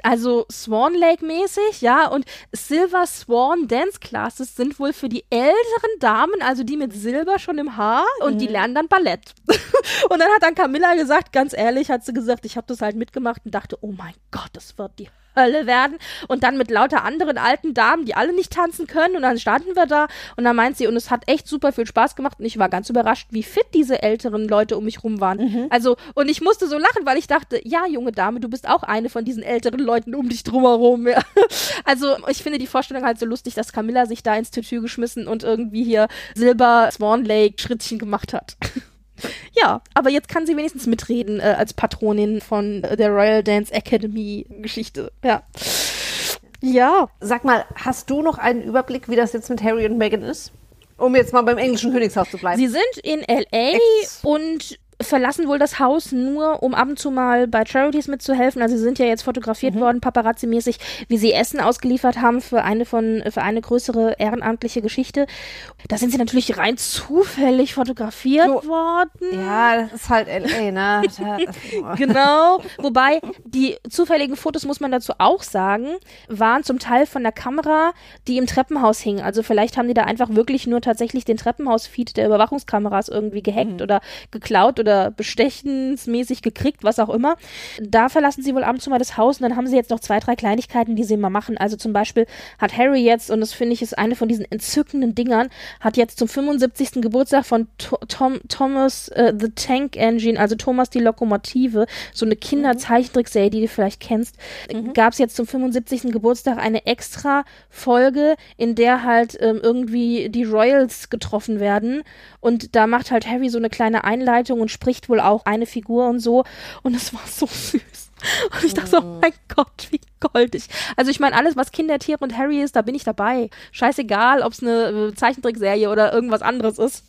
Also Swan Lake mäßig, ja, und Silver Swan Dance Classes sind wohl für die älteren Damen, also die mit Silber schon im Haar und die lernen dann Ballett. und dann hat dann Camilla gesagt, ganz ehrlich, hat sie gesagt, ich habe das halt mitgemacht und dachte, oh mein Gott, das wird die Hölle werden. Und dann mit lauter anderen alten Damen, die alle nicht tanzen können. Und dann standen wir da und dann meint sie, und es hat echt super viel Spaß gemacht. Und ich war ganz überrascht, wie fit diese älteren Leute um mich rum waren. Also, und ich musste so lachen, weil ich dachte, ja, junge Dame, du bist auch eine von diesen älteren Leuten um dich drumherum. Ja. Also, ich finde die Vorstellung halt so lustig, dass Camilla sich da ins Tütü geschmissen und irgendwie hier Silber Swan Lake Schrittchen gemacht hat. Ja, aber jetzt kann sie wenigstens mitreden äh, als Patronin von äh, der Royal Dance Academy Geschichte. Ja. Ja. Sag mal, hast du noch einen Überblick, wie das jetzt mit Harry und Meghan ist? Um jetzt mal beim englischen Königshaus zu bleiben. Sie sind in LA Ex- und verlassen wohl das Haus nur, um ab und zu mal bei Charities mitzuhelfen. Also sie sind ja jetzt fotografiert mhm. worden, paparazzi-mäßig, wie sie Essen ausgeliefert haben für eine von, für eine größere ehrenamtliche Geschichte. Da sind sie natürlich rein zufällig fotografiert so, worden. Ja, das ist halt LA, ne? genau. Wobei, die zufälligen Fotos, muss man dazu auch sagen, waren zum Teil von der Kamera, die im Treppenhaus hing. Also vielleicht haben die da einfach wirklich nur tatsächlich den Treppenhausfeed der Überwachungskameras irgendwie gehackt mhm. oder geklaut oder bestechensmäßig gekriegt, was auch immer. Da verlassen sie wohl ab und zu mal das Haus und dann haben sie jetzt noch zwei, drei Kleinigkeiten, die sie immer machen. Also zum Beispiel hat Harry jetzt, und das finde ich ist eine von diesen entzückenden Dingern, hat jetzt zum 75. Geburtstag von Tom, Thomas uh, The Tank Engine, also Thomas die Lokomotive, so eine Kinderzeichentrickserie, die du vielleicht kennst, mhm. gab es jetzt zum 75. Geburtstag eine extra Folge, in der halt ähm, irgendwie die Royals getroffen werden und da macht halt Harry so eine kleine Einleitung und spricht wohl auch eine Figur und so und es war so süß. Und ich dachte so, oh mein Gott, wie goldig. Also ich meine, alles, was Kindertiere und Harry ist, da bin ich dabei. Scheißegal, ob es eine äh, Zeichentrickserie oder irgendwas anderes ist.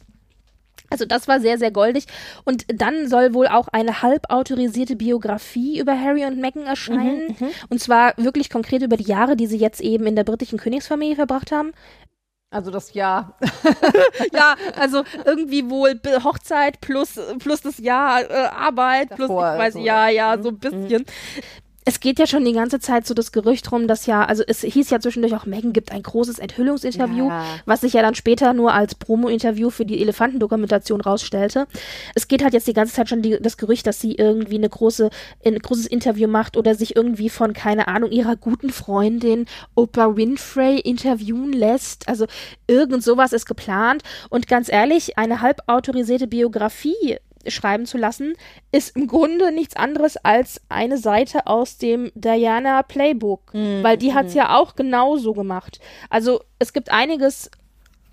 Also das war sehr, sehr goldig. Und dann soll wohl auch eine halbautorisierte Biografie über Harry und Meghan erscheinen. Mhm, mhm. und zwar wirklich konkret über die Jahre, die sie jetzt eben in der britischen Königsfamilie verbracht haben. Also das Jahr. ja, also irgendwie wohl Hochzeit plus, plus das Jahr äh, Arbeit Davor, plus, ich weiß, so. ja, ja, so ein mhm. Es geht ja schon die ganze Zeit so das Gerücht rum, dass ja, also es hieß ja zwischendurch auch, Megan gibt ein großes Enthüllungsinterview, ja. was sich ja dann später nur als Promo-Interview für die Elefantendokumentation rausstellte. Es geht halt jetzt die ganze Zeit schon die, das Gerücht, dass sie irgendwie eine große, ein großes Interview macht oder sich irgendwie von, keine Ahnung, ihrer guten Freundin Oprah Winfrey interviewen lässt. Also irgend sowas ist geplant. Und ganz ehrlich, eine halbautorisierte Biografie schreiben zu lassen, ist im Grunde nichts anderes als eine Seite aus dem Diana Playbook, mhm. weil die hat es mhm. ja auch genauso gemacht. Also es gibt einiges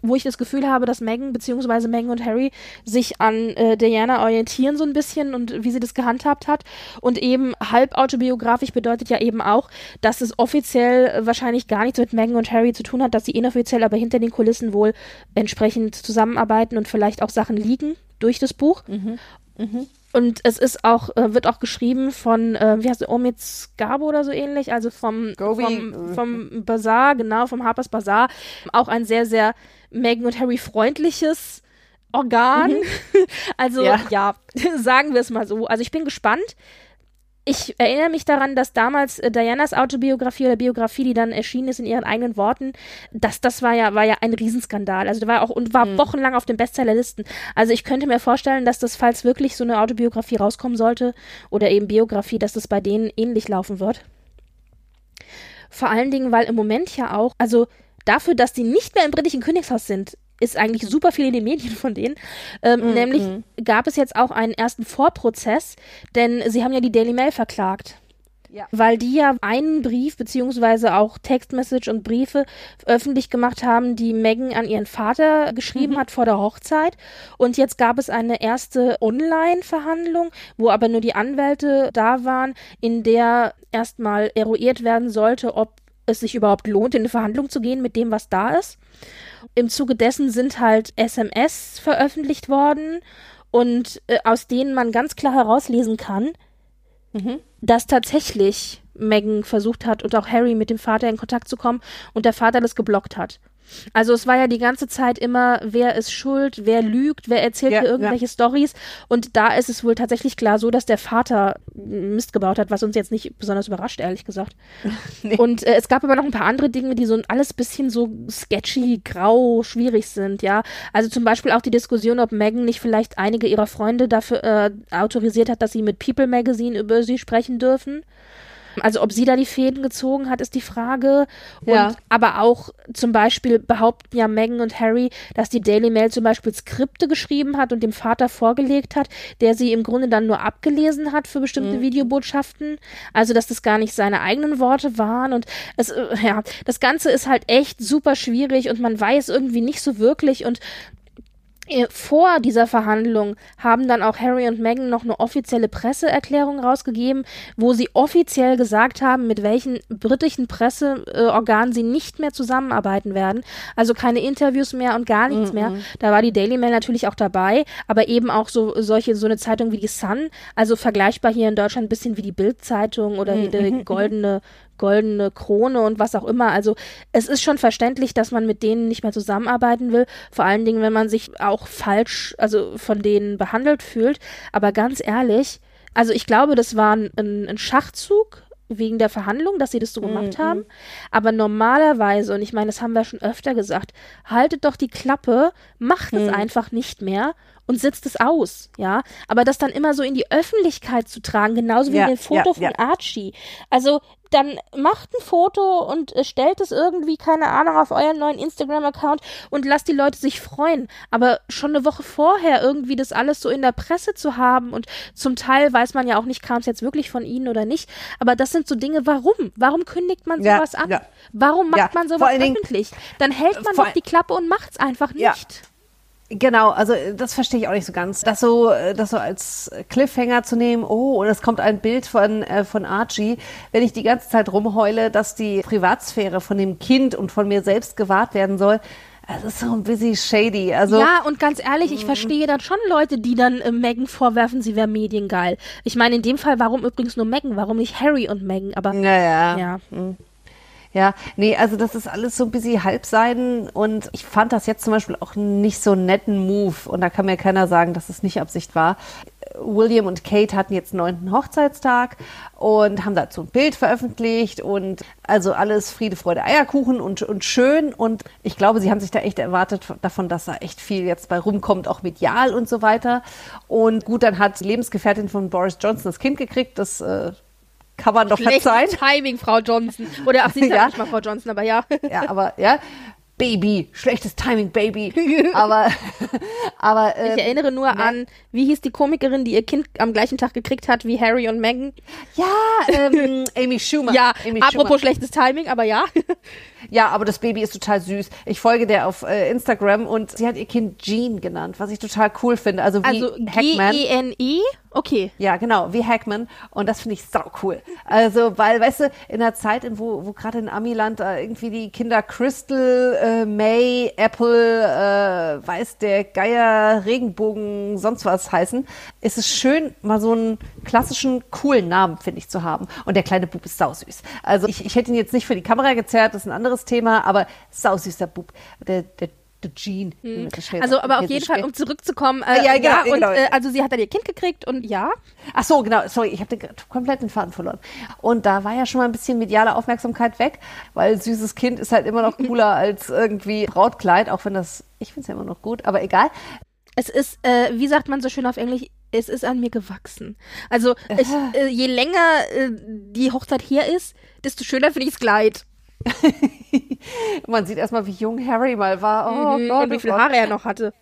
wo ich das Gefühl habe, dass Megan bzw. Megan und Harry sich an äh, Diana orientieren so ein bisschen und wie sie das gehandhabt hat. Und eben halb autobiografisch bedeutet ja eben auch, dass es offiziell wahrscheinlich gar nichts mit Megan und Harry zu tun hat, dass sie inoffiziell aber hinter den Kulissen wohl entsprechend zusammenarbeiten und vielleicht auch Sachen liegen, durch das Buch. Mhm. Mhm. Und es ist auch, äh, wird auch geschrieben von, äh, wie heißt der, Omid Gabo oder so ähnlich, also vom, vom, vom Bazaar, genau, vom Harper's Bazaar. Auch ein sehr, sehr Meghan und Harry freundliches Organ. Mhm. Also, ja. ja, sagen wir es mal so. Also ich bin gespannt ich erinnere mich daran, dass damals äh, Dianas Autobiografie oder Biografie, die dann erschienen ist in ihren eigenen Worten, dass das war ja war ja ein Riesenskandal. Also da war auch und war mhm. wochenlang auf den Bestsellerlisten. Also ich könnte mir vorstellen, dass das falls wirklich so eine Autobiografie rauskommen sollte oder eben Biografie, dass das bei denen ähnlich laufen wird. Vor allen Dingen, weil im Moment ja auch, also dafür, dass die nicht mehr im britischen Königshaus sind, ist eigentlich super viel in den Medien von denen. Ähm, mm, nämlich mm. gab es jetzt auch einen ersten Vorprozess, denn sie haben ja die Daily Mail verklagt. Ja. Weil die ja einen Brief beziehungsweise auch Textmessage und Briefe öffentlich gemacht haben, die Megan an ihren Vater geschrieben mhm. hat vor der Hochzeit. Und jetzt gab es eine erste Online-Verhandlung, wo aber nur die Anwälte da waren, in der erstmal eruiert werden sollte, ob es sich überhaupt lohnt, in eine Verhandlung zu gehen mit dem, was da ist. Im Zuge dessen sind halt SMS veröffentlicht worden und äh, aus denen man ganz klar herauslesen kann, mhm. dass tatsächlich Megan versucht hat und auch Harry mit dem Vater in Kontakt zu kommen und der Vater das geblockt hat. Also es war ja die ganze Zeit immer, wer ist schuld, wer lügt, wer erzählt ja, irgendwelche ja. Stories. Und da ist es wohl tatsächlich klar so, dass der Vater Mist gebaut hat, was uns jetzt nicht besonders überrascht, ehrlich gesagt. nee. Und äh, es gab aber noch ein paar andere Dinge, die so alles bisschen so sketchy, grau, schwierig sind, ja. Also zum Beispiel auch die Diskussion, ob Megan nicht vielleicht einige ihrer Freunde dafür äh, autorisiert hat, dass sie mit People Magazine über sie sprechen dürfen. Also ob sie da die Fäden gezogen hat, ist die Frage. Und ja. aber auch zum Beispiel behaupten ja Meghan und Harry, dass die Daily Mail zum Beispiel Skripte geschrieben hat und dem Vater vorgelegt hat, der sie im Grunde dann nur abgelesen hat für bestimmte mhm. Videobotschaften. Also dass das gar nicht seine eigenen Worte waren. Und es, äh, ja, das Ganze ist halt echt super schwierig und man weiß irgendwie nicht so wirklich und vor dieser Verhandlung haben dann auch Harry und Meghan noch eine offizielle Presseerklärung rausgegeben, wo sie offiziell gesagt haben, mit welchen britischen Presseorganen sie nicht mehr zusammenarbeiten werden. Also keine Interviews mehr und gar nichts mm -mm. mehr. Da war die Daily Mail natürlich auch dabei, aber eben auch so solche so eine Zeitung wie die Sun, also vergleichbar hier in Deutschland ein bisschen wie die Bild-Zeitung oder mm die goldene goldene Krone und was auch immer. Also es ist schon verständlich, dass man mit denen nicht mehr zusammenarbeiten will. Vor allen Dingen, wenn man sich auch falsch, also von denen behandelt fühlt. Aber ganz ehrlich, also ich glaube, das war ein, ein Schachzug wegen der Verhandlung, dass sie das so mhm, gemacht mhm. haben. Aber normalerweise, und ich meine, das haben wir schon öfter gesagt, haltet doch die Klappe, macht mhm. es einfach nicht mehr und sitzt es aus, ja. Aber das dann immer so in die Öffentlichkeit zu tragen, genauso wie ja, in dem Foto ja, von ja. Archie. Also dann macht ein Foto und äh, stellt es irgendwie, keine Ahnung, auf euren neuen Instagram-Account und lasst die Leute sich freuen. Aber schon eine Woche vorher irgendwie das alles so in der Presse zu haben und zum Teil weiß man ja auch nicht, kam es jetzt wirklich von ihnen oder nicht. Aber das sind so Dinge, warum? Warum kündigt man sowas ja, ab? Ja. Warum macht ja, man sowas öffentlich? Dann hält man doch die Klappe und macht es einfach nicht. Genau, also äh, das verstehe ich auch nicht so ganz. Das so, äh, das so als Cliffhanger zu nehmen, oh, und es kommt ein Bild von, äh, von Archie, wenn ich die ganze Zeit rumheule, dass die Privatsphäre von dem Kind und von mir selbst gewahrt werden soll. Das ist so ein bisschen shady. Also, ja, und ganz ehrlich, ich verstehe dann schon Leute, die dann äh, Megan vorwerfen, sie wäre mediengeil. Ich meine, in dem Fall, warum übrigens nur Megan? Warum nicht Harry und Megan? Aber naja. ja. Mhm. Ja, nee, also das ist alles so ein bisschen Halbseiden und ich fand das jetzt zum Beispiel auch nicht so einen netten Move und da kann mir keiner sagen, dass es nicht Absicht war. William und Kate hatten jetzt neunten Hochzeitstag und haben dazu ein Bild veröffentlicht und also alles Friede, Freude, Eierkuchen und, und schön und ich glaube, sie haben sich da echt erwartet davon, dass da echt viel jetzt bei rumkommt, auch medial und so weiter und gut, dann hat Lebensgefährtin von Boris Johnson das Kind gekriegt, das äh, kann man doch verzeihen. Timing, Frau Johnson. Oder ach, sie ist ja nicht mal Frau Johnson, aber ja. Ja, aber ja. Baby, schlechtes Timing, Baby. Aber, aber ähm, ich erinnere nur ne? an, wie hieß die Komikerin, die ihr Kind am gleichen Tag gekriegt hat wie Harry und Meghan? Ja, ähm, Amy Schumer. Ja, Amy apropos Schumer. schlechtes Timing, aber ja. Ja, aber das Baby ist total süß. Ich folge der auf äh, Instagram und sie hat ihr Kind Jean genannt, was ich total cool finde. Also wie also Hackman. G-E-N-E? Okay. Ja, genau, wie Hackman. Und das finde ich sau cool. Also, weil, weißt du, in der Zeit, in wo, wo gerade in Amiland äh, irgendwie die Kinder Crystal, äh, May, Apple, äh, weiß der Geier, Regenbogen, sonst was heißen, ist es schön, mal so einen klassischen, coolen Namen, finde ich, zu haben. Und der kleine Bub ist sau süß. Also, ich, ich hätte ihn jetzt nicht für die Kamera gezerrt, das ist ein anderes Thema, aber sau süßer Bub. Der, der Gene. Hm. Also, aber auf jeden Fall, um zurückzukommen, äh, ja, ja, genau, und, genau. Äh, also sie hat dann ihr Kind gekriegt und ja. Ach so, genau, sorry, ich habe den kompletten Faden verloren. Und da war ja schon mal ein bisschen mediale Aufmerksamkeit weg, weil süßes Kind ist halt immer noch cooler als irgendwie Brautkleid, auch wenn das, ich finde es ja immer noch gut, aber egal. Es ist, äh, wie sagt man so schön auf Englisch, es ist an mir gewachsen. Also ich, äh, je länger äh, die Hochzeit hier ist, desto schöner finde ich das Kleid. Man sieht erstmal, wie jung Harry mal war. Oh mhm, Gott, und wie viele Haare er noch hatte.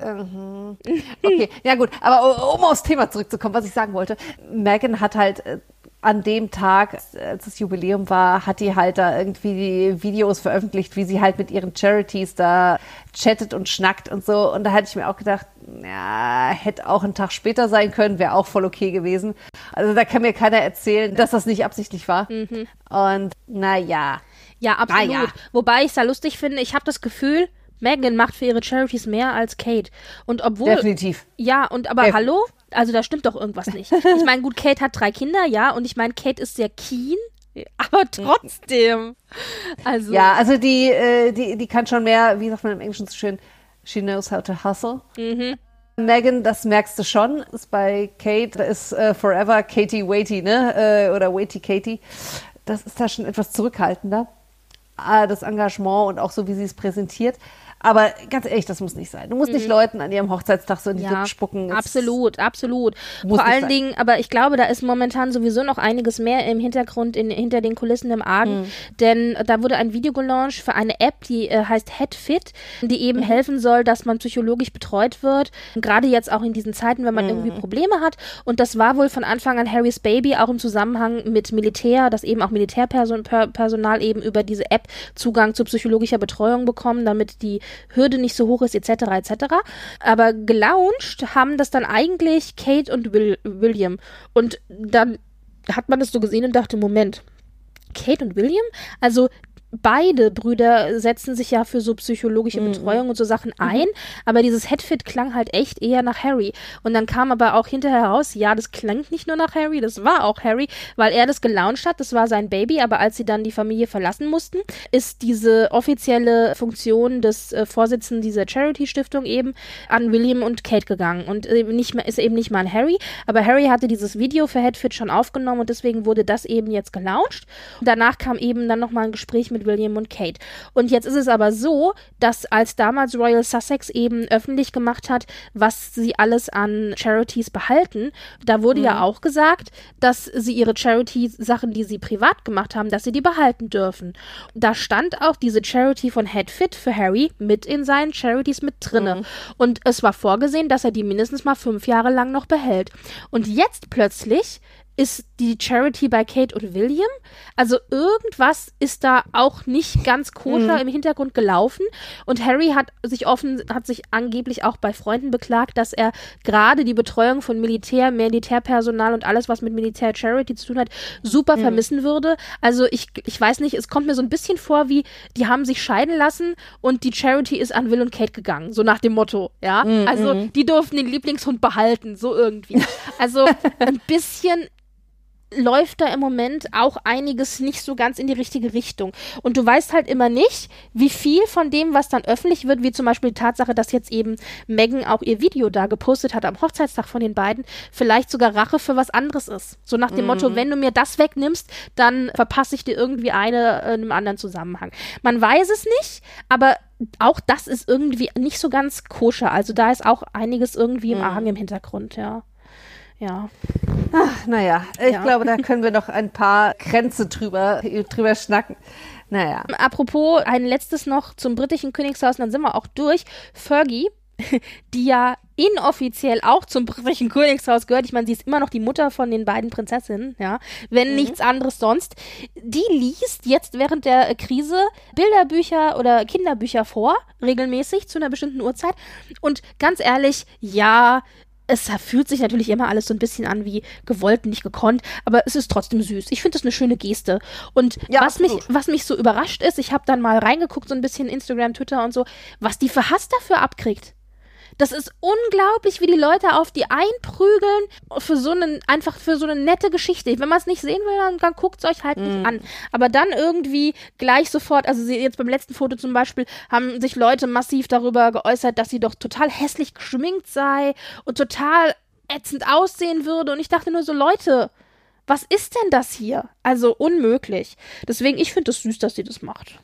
Mhm. Okay, ja gut, aber um aufs Thema zurückzukommen, was ich sagen wollte, Megan hat halt äh, an dem Tag, als das Jubiläum war, hat die halt da irgendwie die Videos veröffentlicht, wie sie halt mit ihren Charities da chattet und schnackt und so. Und da hatte ich mir auch gedacht, ja, hätte auch ein Tag später sein können, wäre auch voll okay gewesen. Also da kann mir keiner erzählen, dass das nicht absichtlich war. Mhm. Und naja. Ja, absolut. Naja. Wobei ich es ja lustig finde, ich habe das Gefühl, Megan macht für ihre Charities mehr als Kate. Und obwohl. Definitiv. Ja, und aber Def hallo? Also da stimmt doch irgendwas nicht. Ich meine, gut, Kate hat drei Kinder, ja, und ich meine, Kate ist sehr keen, aber trotzdem. Also. Ja, also die, äh, die, die kann schon mehr, wie sagt man im Englischen so schön, she knows how to hustle. Mhm. Megan, das merkst du schon, ist bei Kate, da ist äh, Forever Katie Waity, ne? Äh, oder Waity Katie. Das ist da schon etwas zurückhaltender. Ah, das Engagement und auch so, wie sie es präsentiert. Aber ganz ehrlich, das muss nicht sein. Du musst mhm. nicht Leuten an ihrem Hochzeitstag so in die ja, Lippen spucken. absolut, absolut. Vor allen sein. Dingen, aber ich glaube, da ist momentan sowieso noch einiges mehr im Hintergrund, in, hinter den Kulissen im Argen. Mhm. Denn da wurde ein Video gelauncht für eine App, die äh, heißt HeadFit, die eben mhm. helfen soll, dass man psychologisch betreut wird. Gerade jetzt auch in diesen Zeiten, wenn man mhm. irgendwie Probleme hat. Und das war wohl von Anfang an Harrys Baby, auch im Zusammenhang mit Militär, dass eben auch Militärpersonal eben über diese App Zugang zu psychologischer Betreuung bekommen, damit die Hürde nicht so hoch ist, etc. etc. Aber gelauncht haben das dann eigentlich Kate und Will William. Und dann hat man das so gesehen und dachte, Moment, Kate und William? Also beide Brüder setzen sich ja für so psychologische mhm. Betreuung und so Sachen mhm. ein, mhm. aber dieses Headfit klang halt echt eher nach Harry. Und dann kam aber auch hinterher heraus, ja, das klingt nicht nur nach Harry, das war auch Harry, weil er das gelauncht hat, das war sein Baby, aber als sie dann die Familie verlassen mussten, ist diese offizielle Funktion des äh, Vorsitzenden dieser Charity-Stiftung eben an William und Kate gegangen und äh, nicht mehr, ist eben nicht mal an Harry, aber Harry hatte dieses Video für Headfit schon aufgenommen und deswegen wurde das eben jetzt gelauncht. Danach kam eben dann nochmal ein Gespräch mit mit William und Kate. Und jetzt ist es aber so, dass als damals Royal Sussex eben öffentlich gemacht hat, was sie alles an Charities behalten, da wurde mhm. ja auch gesagt, dass sie ihre Charity-Sachen, die sie privat gemacht haben, dass sie die behalten dürfen. Da stand auch diese Charity von Headfit für Harry mit in seinen Charities mit drinne. Mhm. Und es war vorgesehen, dass er die mindestens mal fünf Jahre lang noch behält. Und jetzt plötzlich ist die Charity bei Kate und William. Also irgendwas ist da auch nicht ganz koscher mhm. im Hintergrund gelaufen. Und Harry hat sich offen, hat sich angeblich auch bei Freunden beklagt, dass er gerade die Betreuung von Militär, Militärpersonal und alles, was mit Militär-Charity zu tun hat, super mhm. vermissen würde. Also ich, ich weiß nicht, es kommt mir so ein bisschen vor, wie die haben sich scheiden lassen und die Charity ist an Will und Kate gegangen. So nach dem Motto, ja. Mhm. Also mhm. die durften den Lieblingshund behalten, so irgendwie. Also ein bisschen läuft da im Moment auch einiges nicht so ganz in die richtige Richtung. Und du weißt halt immer nicht, wie viel von dem, was dann öffentlich wird, wie zum Beispiel die Tatsache, dass jetzt eben Megan auch ihr Video da gepostet hat am Hochzeitstag von den beiden, vielleicht sogar Rache für was anderes ist. So nach dem mhm. Motto, wenn du mir das wegnimmst, dann verpasse ich dir irgendwie eine in einem anderen Zusammenhang. Man weiß es nicht, aber auch das ist irgendwie nicht so ganz koscher. Also da ist auch einiges irgendwie im mhm. Argen im Hintergrund, ja. Ja. Ach, naja, ich ja. glaube, da können wir noch ein paar Grenze drüber, drüber schnacken. Naja. Apropos, ein letztes noch zum britischen Königshaus, dann sind wir auch durch. Fergie, die ja inoffiziell auch zum britischen Königshaus gehört. Ich meine, sie ist immer noch die Mutter von den beiden Prinzessinnen, ja, wenn mhm. nichts anderes sonst. Die liest jetzt während der Krise Bilderbücher oder Kinderbücher vor, regelmäßig zu einer bestimmten Uhrzeit. Und ganz ehrlich, ja, es fühlt sich natürlich immer alles so ein bisschen an wie gewollt, nicht gekonnt, aber es ist trotzdem süß. Ich finde das eine schöne Geste. Und ja, was, mich, was mich so überrascht ist, ich habe dann mal reingeguckt, so ein bisschen Instagram, Twitter und so, was die für Hass dafür abkriegt. Das ist unglaublich, wie die Leute auf die einprügeln für so einen, einfach für so eine nette Geschichte. Wenn man es nicht sehen will, dann, dann guckt es euch halt mm. nicht mhm. an. Aber dann irgendwie gleich sofort, also sie, jetzt beim letzten Foto zum Beispiel, haben sich Leute massiv darüber geäußert, dass sie doch total hässlich geschminkt sei und total ätzend aussehen würde. Und ich dachte nur so, Leute, was ist denn das hier? Also unmöglich. Deswegen, ich finde es das süß, dass sie das macht.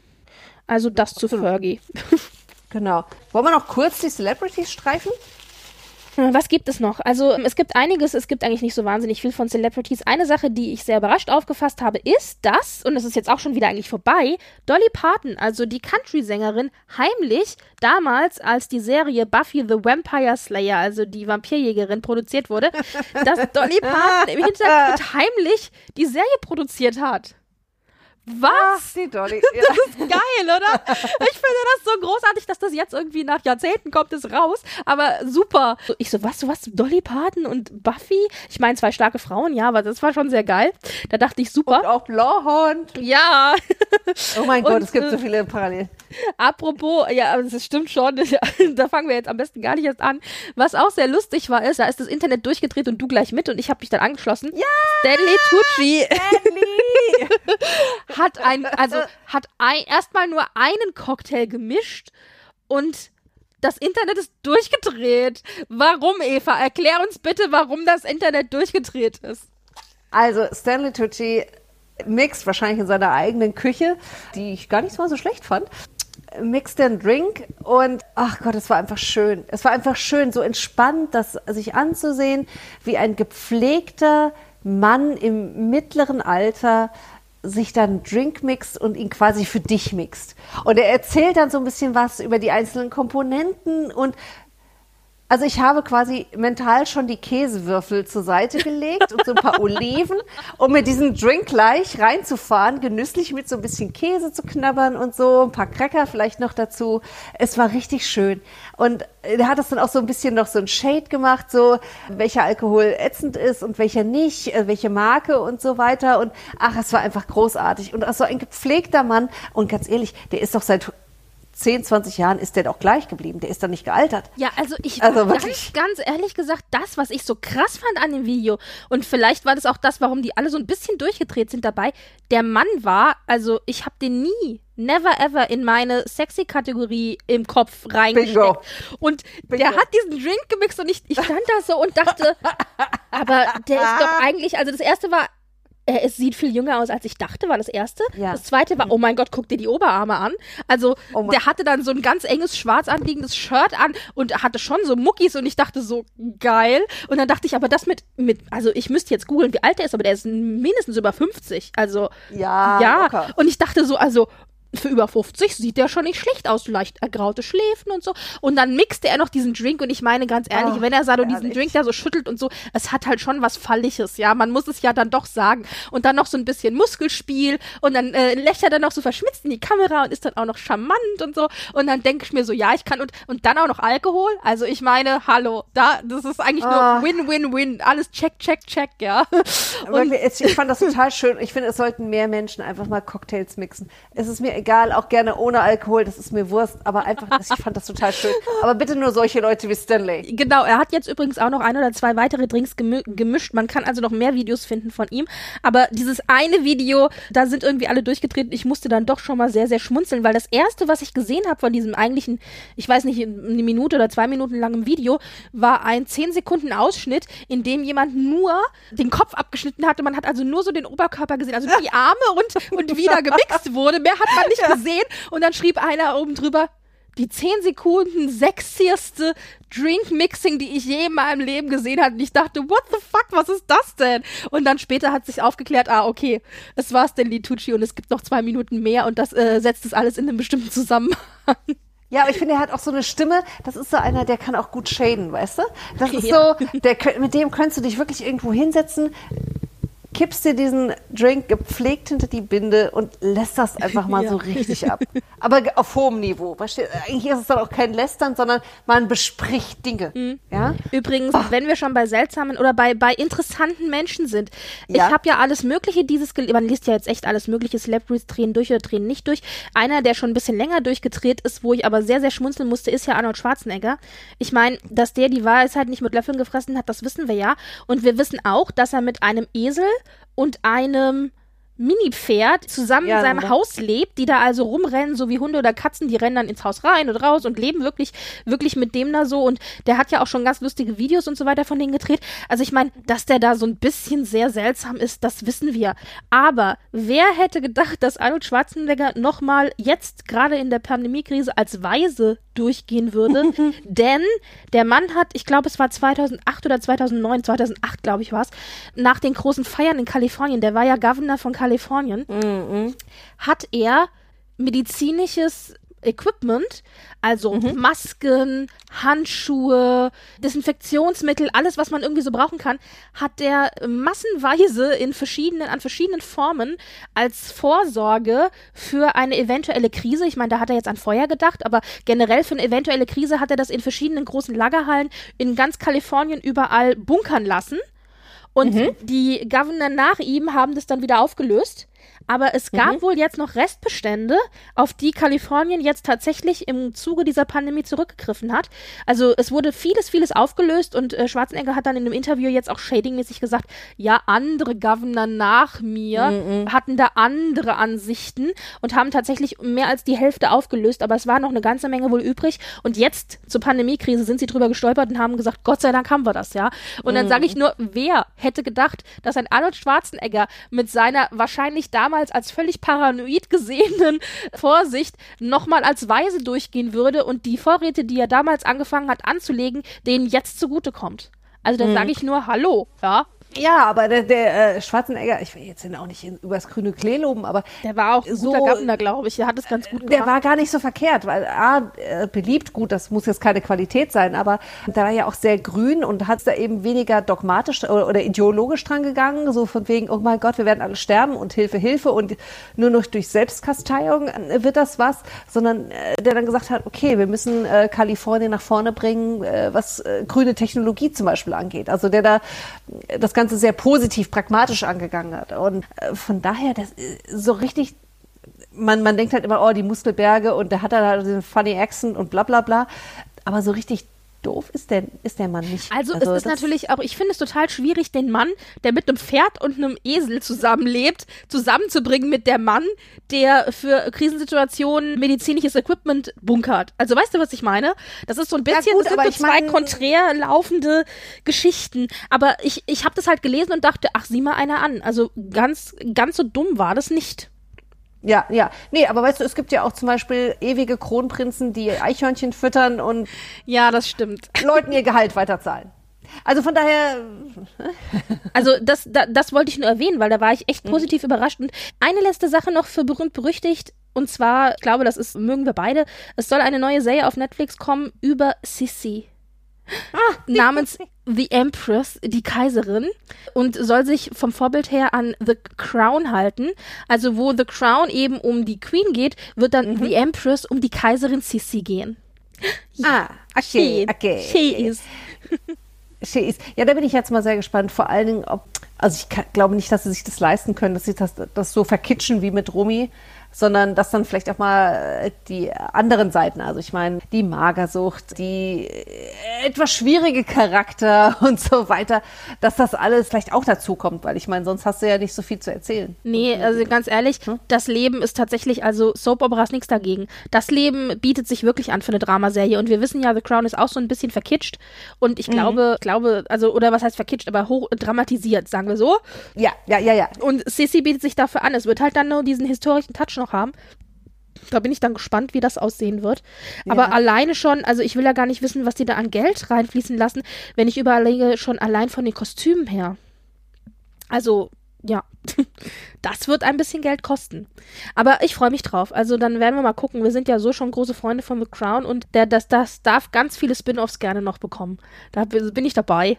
Also das zu Fergie. Genau. Wollen wir noch kurz die Celebrities streifen? Was gibt es noch? Also es gibt einiges, es gibt eigentlich nicht so wahnsinnig viel von Celebrities. Eine Sache, die ich sehr überrascht aufgefasst habe, ist, dass, und es ist jetzt auch schon wieder eigentlich vorbei, Dolly Parton, also die Country-Sängerin, heimlich damals, als die Serie Buffy the Vampire Slayer, also die Vampirjägerin, produziert wurde, dass Dolly Parton im Hintergrund heimlich die Serie produziert hat. Was? Die Dolly. Das ist geil, oder? Ich finde das so großartig, dass das jetzt irgendwie nach Jahrzehnten kommt es raus. Aber super. Ich so, was, was, Dolly Parton und Buffy? Ich meine, zwei starke Frauen, ja, aber das war schon sehr geil. Da dachte ich, super. Und auch Blauhorn. Ja. Oh mein Gott, und, es gibt so äh, viele Parallelen. Apropos, ja, das stimmt schon. da fangen wir jetzt am besten gar nicht erst an. Was auch sehr lustig war, ist, da ist das Internet durchgedreht und du gleich mit und ich habe mich dann angeschlossen. Ja! Stanley Tucci. Stanley! hat ein, also hat ein, erstmal nur einen Cocktail gemischt und das Internet ist durchgedreht. Warum, Eva? Erklär uns bitte, warum das Internet durchgedreht ist. Also, Stanley Tucci mixt wahrscheinlich in seiner eigenen Küche, die ich gar nicht mal so schlecht fand. Mixt den Drink und ach Gott, es war einfach schön. Es war einfach schön, so entspannt, das sich anzusehen, wie ein gepflegter Mann im mittleren Alter sich dann Drink mixt und ihn quasi für dich mixt. Und er erzählt dann so ein bisschen was über die einzelnen Komponenten und Also ich habe quasi mental schon die Käsewürfel zur Seite gelegt und so ein paar Oliven, um mir diesen Drink gleich reinzufahren, genüsslich mit so ein bisschen Käse zu knabbern und so, ein paar Cracker vielleicht noch dazu. Es war richtig schön. Und er hat das dann auch so ein bisschen noch so ein Shade gemacht, so welcher Alkohol ätzend ist und welcher nicht, äh, welche Marke und so weiter. Und ach, es war einfach großartig. Und auch so ein gepflegter Mann. Und ganz ehrlich, der ist doch seit 10, 20 Jahren ist der doch gleich geblieben. Der ist doch nicht gealtert. Ja, also ich Also ganz, ganz ehrlich gesagt, das, was ich so krass fand an dem Video, und vielleicht war das auch das, warum die alle so ein bisschen durchgedreht sind dabei, der Mann war, also ich habe den nie, never ever in meine Sexy-Kategorie im Kopf reingesteckt. Bingo. Und Bingo. der hat diesen Drink gemixt und ich, ich stand da so und dachte, aber der ist doch eigentlich, also das erste war, er es sieht viel jünger aus, als ich dachte, war das erste. Ja. Das zweite war, oh mein Gott, guck dir die Oberarme an. Also, Oh der hatte dann so ein ganz enges, schwarz anliegendes Shirt an und hatte schon so Muckis und ich dachte so, geil. Und dann dachte ich, aber das mit, mit, also ich müsste jetzt googeln, wie alt er ist, aber der ist mindestens über 50. Also, Ja, ja. locker. Und ich dachte so, also, für über 50 sieht der schon nicht schlecht aus, leicht ergraute Schläfen und so. Und dann mixte er noch diesen Drink und ich meine ganz ehrlich, Oh, wenn er so diesen herrlich. Drink da so schüttelt und so, es hat halt schon was Falliges, ja, man muss es ja dann doch sagen. Und dann noch so ein bisschen Muskelspiel und dann äh, lächelt er noch so verschmitzt in die Kamera und ist dann auch noch charmant und so. Und dann denke ich mir so, ja, ich kann und, und dann auch noch Alkohol. Also ich meine, hallo, da, das ist eigentlich Ah. nur Win-Win-Win. Alles check, check, check, ja. Und ich fand das total schön. Ich finde, es sollten mehr Menschen einfach mal Cocktails mixen. Es ist mir egal, auch gerne ohne Alkohol, das ist mir Wurst, aber einfach, ich fand das total schön. Aber bitte nur solche Leute wie Stanley. Genau, er hat jetzt übrigens auch noch ein oder zwei weitere Drinks gemischt. Man kann also noch mehr Videos finden von ihm. Aber dieses eine Video, da sind irgendwie alle durchgetreten. Ich musste dann doch schon mal sehr, sehr schmunzeln, weil das erste, was ich gesehen habe von diesem eigentlichen, ich weiß nicht, eine Minute oder zwei Minuten langen Video, war ein 10 Sekunden Ausschnitt, in dem jemand nur den Kopf abgeschnitten hatte. Man hat also nur so den Oberkörper gesehen, also die Arme und, und wie da gemixt wurde. Mehr hat man nicht gesehen. Und dann schrieb einer oben drüber, die 10 Sekunden sexieste Drink-Mixing, die ich je in meinem Leben gesehen habe. Und ich dachte, what the fuck, was ist das denn? Und dann später hat sich aufgeklärt, ah, okay, es war Stanley Tucci und es gibt noch zwei Minuten mehr und das äh, setzt es alles in einem bestimmten Zusammenhang. Ja, aber ich finde, er hat auch so eine Stimme, das ist so einer, der kann auch gut shaden, weißt du? Das ist Ja. so, der, mit dem könntest du dich wirklich irgendwo hinsetzen, kippst dir diesen Drink gepflegt hinter die Binde und lässt das einfach mal Ja. so richtig ab. Aber auf hohem Niveau. Eigentlich ist es dann auch kein Lästern, sondern man bespricht Dinge. Mhm. Ja? Übrigens, wenn wir schon bei seltsamen oder bei, bei interessanten Menschen sind, Ja. ich habe ja alles Mögliche dieses, man liest ja jetzt echt alles Mögliche, Celebrities drehen durch oder drehen nicht durch. Einer, der schon ein bisschen länger durchgedreht ist, wo ich aber sehr, sehr schmunzeln musste, ist ja Arnold Schwarzenegger. Ich meine, dass der die Weisheit nicht mit Löffeln gefressen hat, das wissen wir ja. Und wir wissen auch, dass er mit einem Esel und einem Mini-Pferd zusammen Ja, in seinem ne? Haus lebt, die da also rumrennen, so wie Hunde oder Katzen, die rennen dann ins Haus rein und raus und leben wirklich, wirklich mit dem da so. Und der hat ja auch schon ganz lustige Videos und so weiter von denen gedreht. Also ich meine, dass der da so ein bisschen sehr seltsam ist, das wissen wir. Aber wer hätte gedacht, dass Arnold Schwarzenegger nochmal jetzt gerade in der Pandemiekrise als Weise durchgehen würde? Denn der Mann hat, ich glaube, es war 2008 oder 2009, 2008 glaube ich war es, nach den großen Feiern in Kalifornien, der war ja Governor von Kalifornien, hat er medizinisches Equipment, also Masken, Handschuhe, Desinfektionsmittel, alles, was man irgendwie so brauchen kann, hat der massenweise in verschiedenen, an verschiedenen Formen als Vorsorge für eine eventuelle Krise, ich meine, da hat er jetzt an Feuer gedacht, aber generell für eine eventuelle Krise hat er das in verschiedenen großen Lagerhallen in ganz Kalifornien überall bunkern lassen. Und die Governor nach ihm haben das dann wieder aufgelöst. Aber es gab wohl jetzt noch Restbestände, auf die Kalifornien jetzt tatsächlich im Zuge dieser Pandemie zurückgegriffen hat. Also es wurde vieles, vieles aufgelöst und äh, Schwarzenegger hat dann in einem Interview jetzt auch shadingmäßig gesagt, ja, andere Governor nach mir hatten da andere Ansichten und haben tatsächlich mehr als die Hälfte aufgelöst, aber es war noch eine ganze Menge wohl übrig. Und jetzt zur Pandemiekrise sind sie drüber gestolpert und haben gesagt, Gott sei Dank haben wir das, ja. Und dann sage ich nur, wer hätte gedacht, dass ein Arnold Schwarzenegger mit seiner wahrscheinlich damals als völlig paranoid gesehenen Vorsicht nochmal als Weise durchgehen würde und die Vorräte, die er damals angefangen hat anzulegen, denen jetzt zugutekommt. Also da sage ich nur Hallo, ja. Ja, aber der, der äh, Schwarzenegger, ich will jetzt ihn auch nicht in, übers grüne Klee loben, aber Der war auch So- guter glaube ich. Der hat es ganz gut der gemacht. war gar nicht so verkehrt, weil A, äh, beliebt, gut, das muss jetzt keine Qualität sein, aber der war ja auch sehr grün und hat da eben weniger dogmatisch oder, oder ideologisch dran gegangen, so von wegen, oh mein Gott, wir werden alle sterben und Hilfe, Hilfe und nur noch durch Selbstkasteiung äh, wird das was, sondern äh, der dann gesagt hat, okay, wir müssen äh, Kalifornien nach vorne bringen, äh, was äh, grüne Technologie zum Beispiel angeht. Also der da äh, das Ganze sehr positiv, pragmatisch angegangen hat. Und äh, von daher, das äh, so richtig man, man denkt halt immer, oh, die Muskelberge und der hat dann halt diesen funny Accent und bla bla bla. Aber so richtig doof ist der, ist der Mann nicht. Also, es ist natürlich auch, ich finde es total schwierig, den Mann, der mit einem Pferd und einem Esel zusammenlebt, zusammenzubringen mit der Mann, der für Krisensituationen medizinisches Equipment bunkert. Also weißt du, was ich meine? Das ist so ein bisschen, gut, das sind so zwei mein- konträr laufende Geschichten. Aber ich, ich habe das halt gelesen und dachte, ach, sieh mal einer an. Also ganz, ganz so dumm war das nicht. Ja, ja. Nee, aber weißt du, es gibt ja auch zum Beispiel ewige Kronprinzen, die Eichhörnchen füttern und Ja, das stimmt. Leuten ihr Gehalt weiterzahlen. Also von daher, Also das, da, das wollte ich nur erwähnen, weil da war ich echt positiv überrascht. Und eine letzte Sache noch für berühmt berüchtigt. Und zwar, ich glaube, das ist, mögen wir beide. Es soll eine neue Serie auf Netflix kommen über Sissy. Namens The Empress, die Kaiserin, und soll sich vom Vorbild her an The Crown halten. Also wo The Crown eben um die Queen geht, wird dann The Empress um die Kaiserin Sissy gehen. ah, okay, She- okay. She is. She is. Ja, da bin ich jetzt mal sehr gespannt. Vor allen Dingen, ob, also ich kann, glaube nicht, dass sie sich das leisten können, dass sie das, das so verkitschen wie mit Romy, sondern dass dann vielleicht auch mal äh, die anderen Seiten, also ich meine, die Magersucht, die äh, etwas schwierige Charakter und so weiter, dass das alles vielleicht auch dazu kommt, weil ich meine, sonst hast du ja nicht so viel zu erzählen. Nee, also ganz ehrlich, Hm? das Leben ist tatsächlich, also Soap Opera ist nichts dagegen. Das Leben bietet sich wirklich an für eine Dramaserie und wir wissen ja, The Crown ist auch so ein bisschen verkitscht und Mhm. ich glaube, glaube, also, oder was heißt verkitscht, aber hoch dramatisiert, sagen wir so. Ja, ja, ja, ja. Und Sissy bietet sich dafür an. Es wird halt dann nur diesen historischen Touch noch haben. Da bin ich dann gespannt, wie das aussehen wird. Aber alleine schon, also ich will ja gar nicht wissen, was die da an Geld reinfließen lassen, wenn ich überlege, schon allein von den Kostümen her. Also, ja, das wird ein bisschen Geld kosten. Aber ich freue mich drauf. Also dann werden wir mal gucken. Wir sind ja so schon große Freunde von The Crown und der, das, das darf ganz viele Spin-offs gerne noch bekommen. Da bin ich dabei.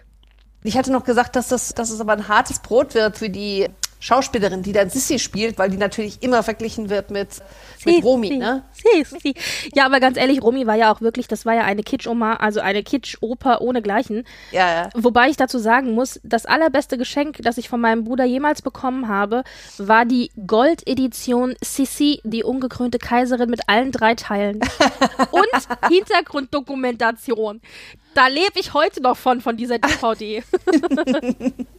Ich hatte noch gesagt, dass das, dass es aber ein hartes Brot wird für die Schauspielerin, die dann Sissy spielt, weil die natürlich immer verglichen wird mit, mit Romy, ne? Sissi. Ja, aber ganz ehrlich, Romy war ja auch wirklich, das war ja eine Kitsch-Oma, also eine Kitsch-Oper ohnegleichen. Ja, ja. Wobei ich dazu sagen muss, das allerbeste Geschenk, das ich von meinem Bruder jemals bekommen habe, war die Gold-Edition Sissi, die ungekrönte Kaiserin mit allen drei Teilen. Und Hintergrunddokumentation. Da lebe ich heute noch von, von dieser DVD.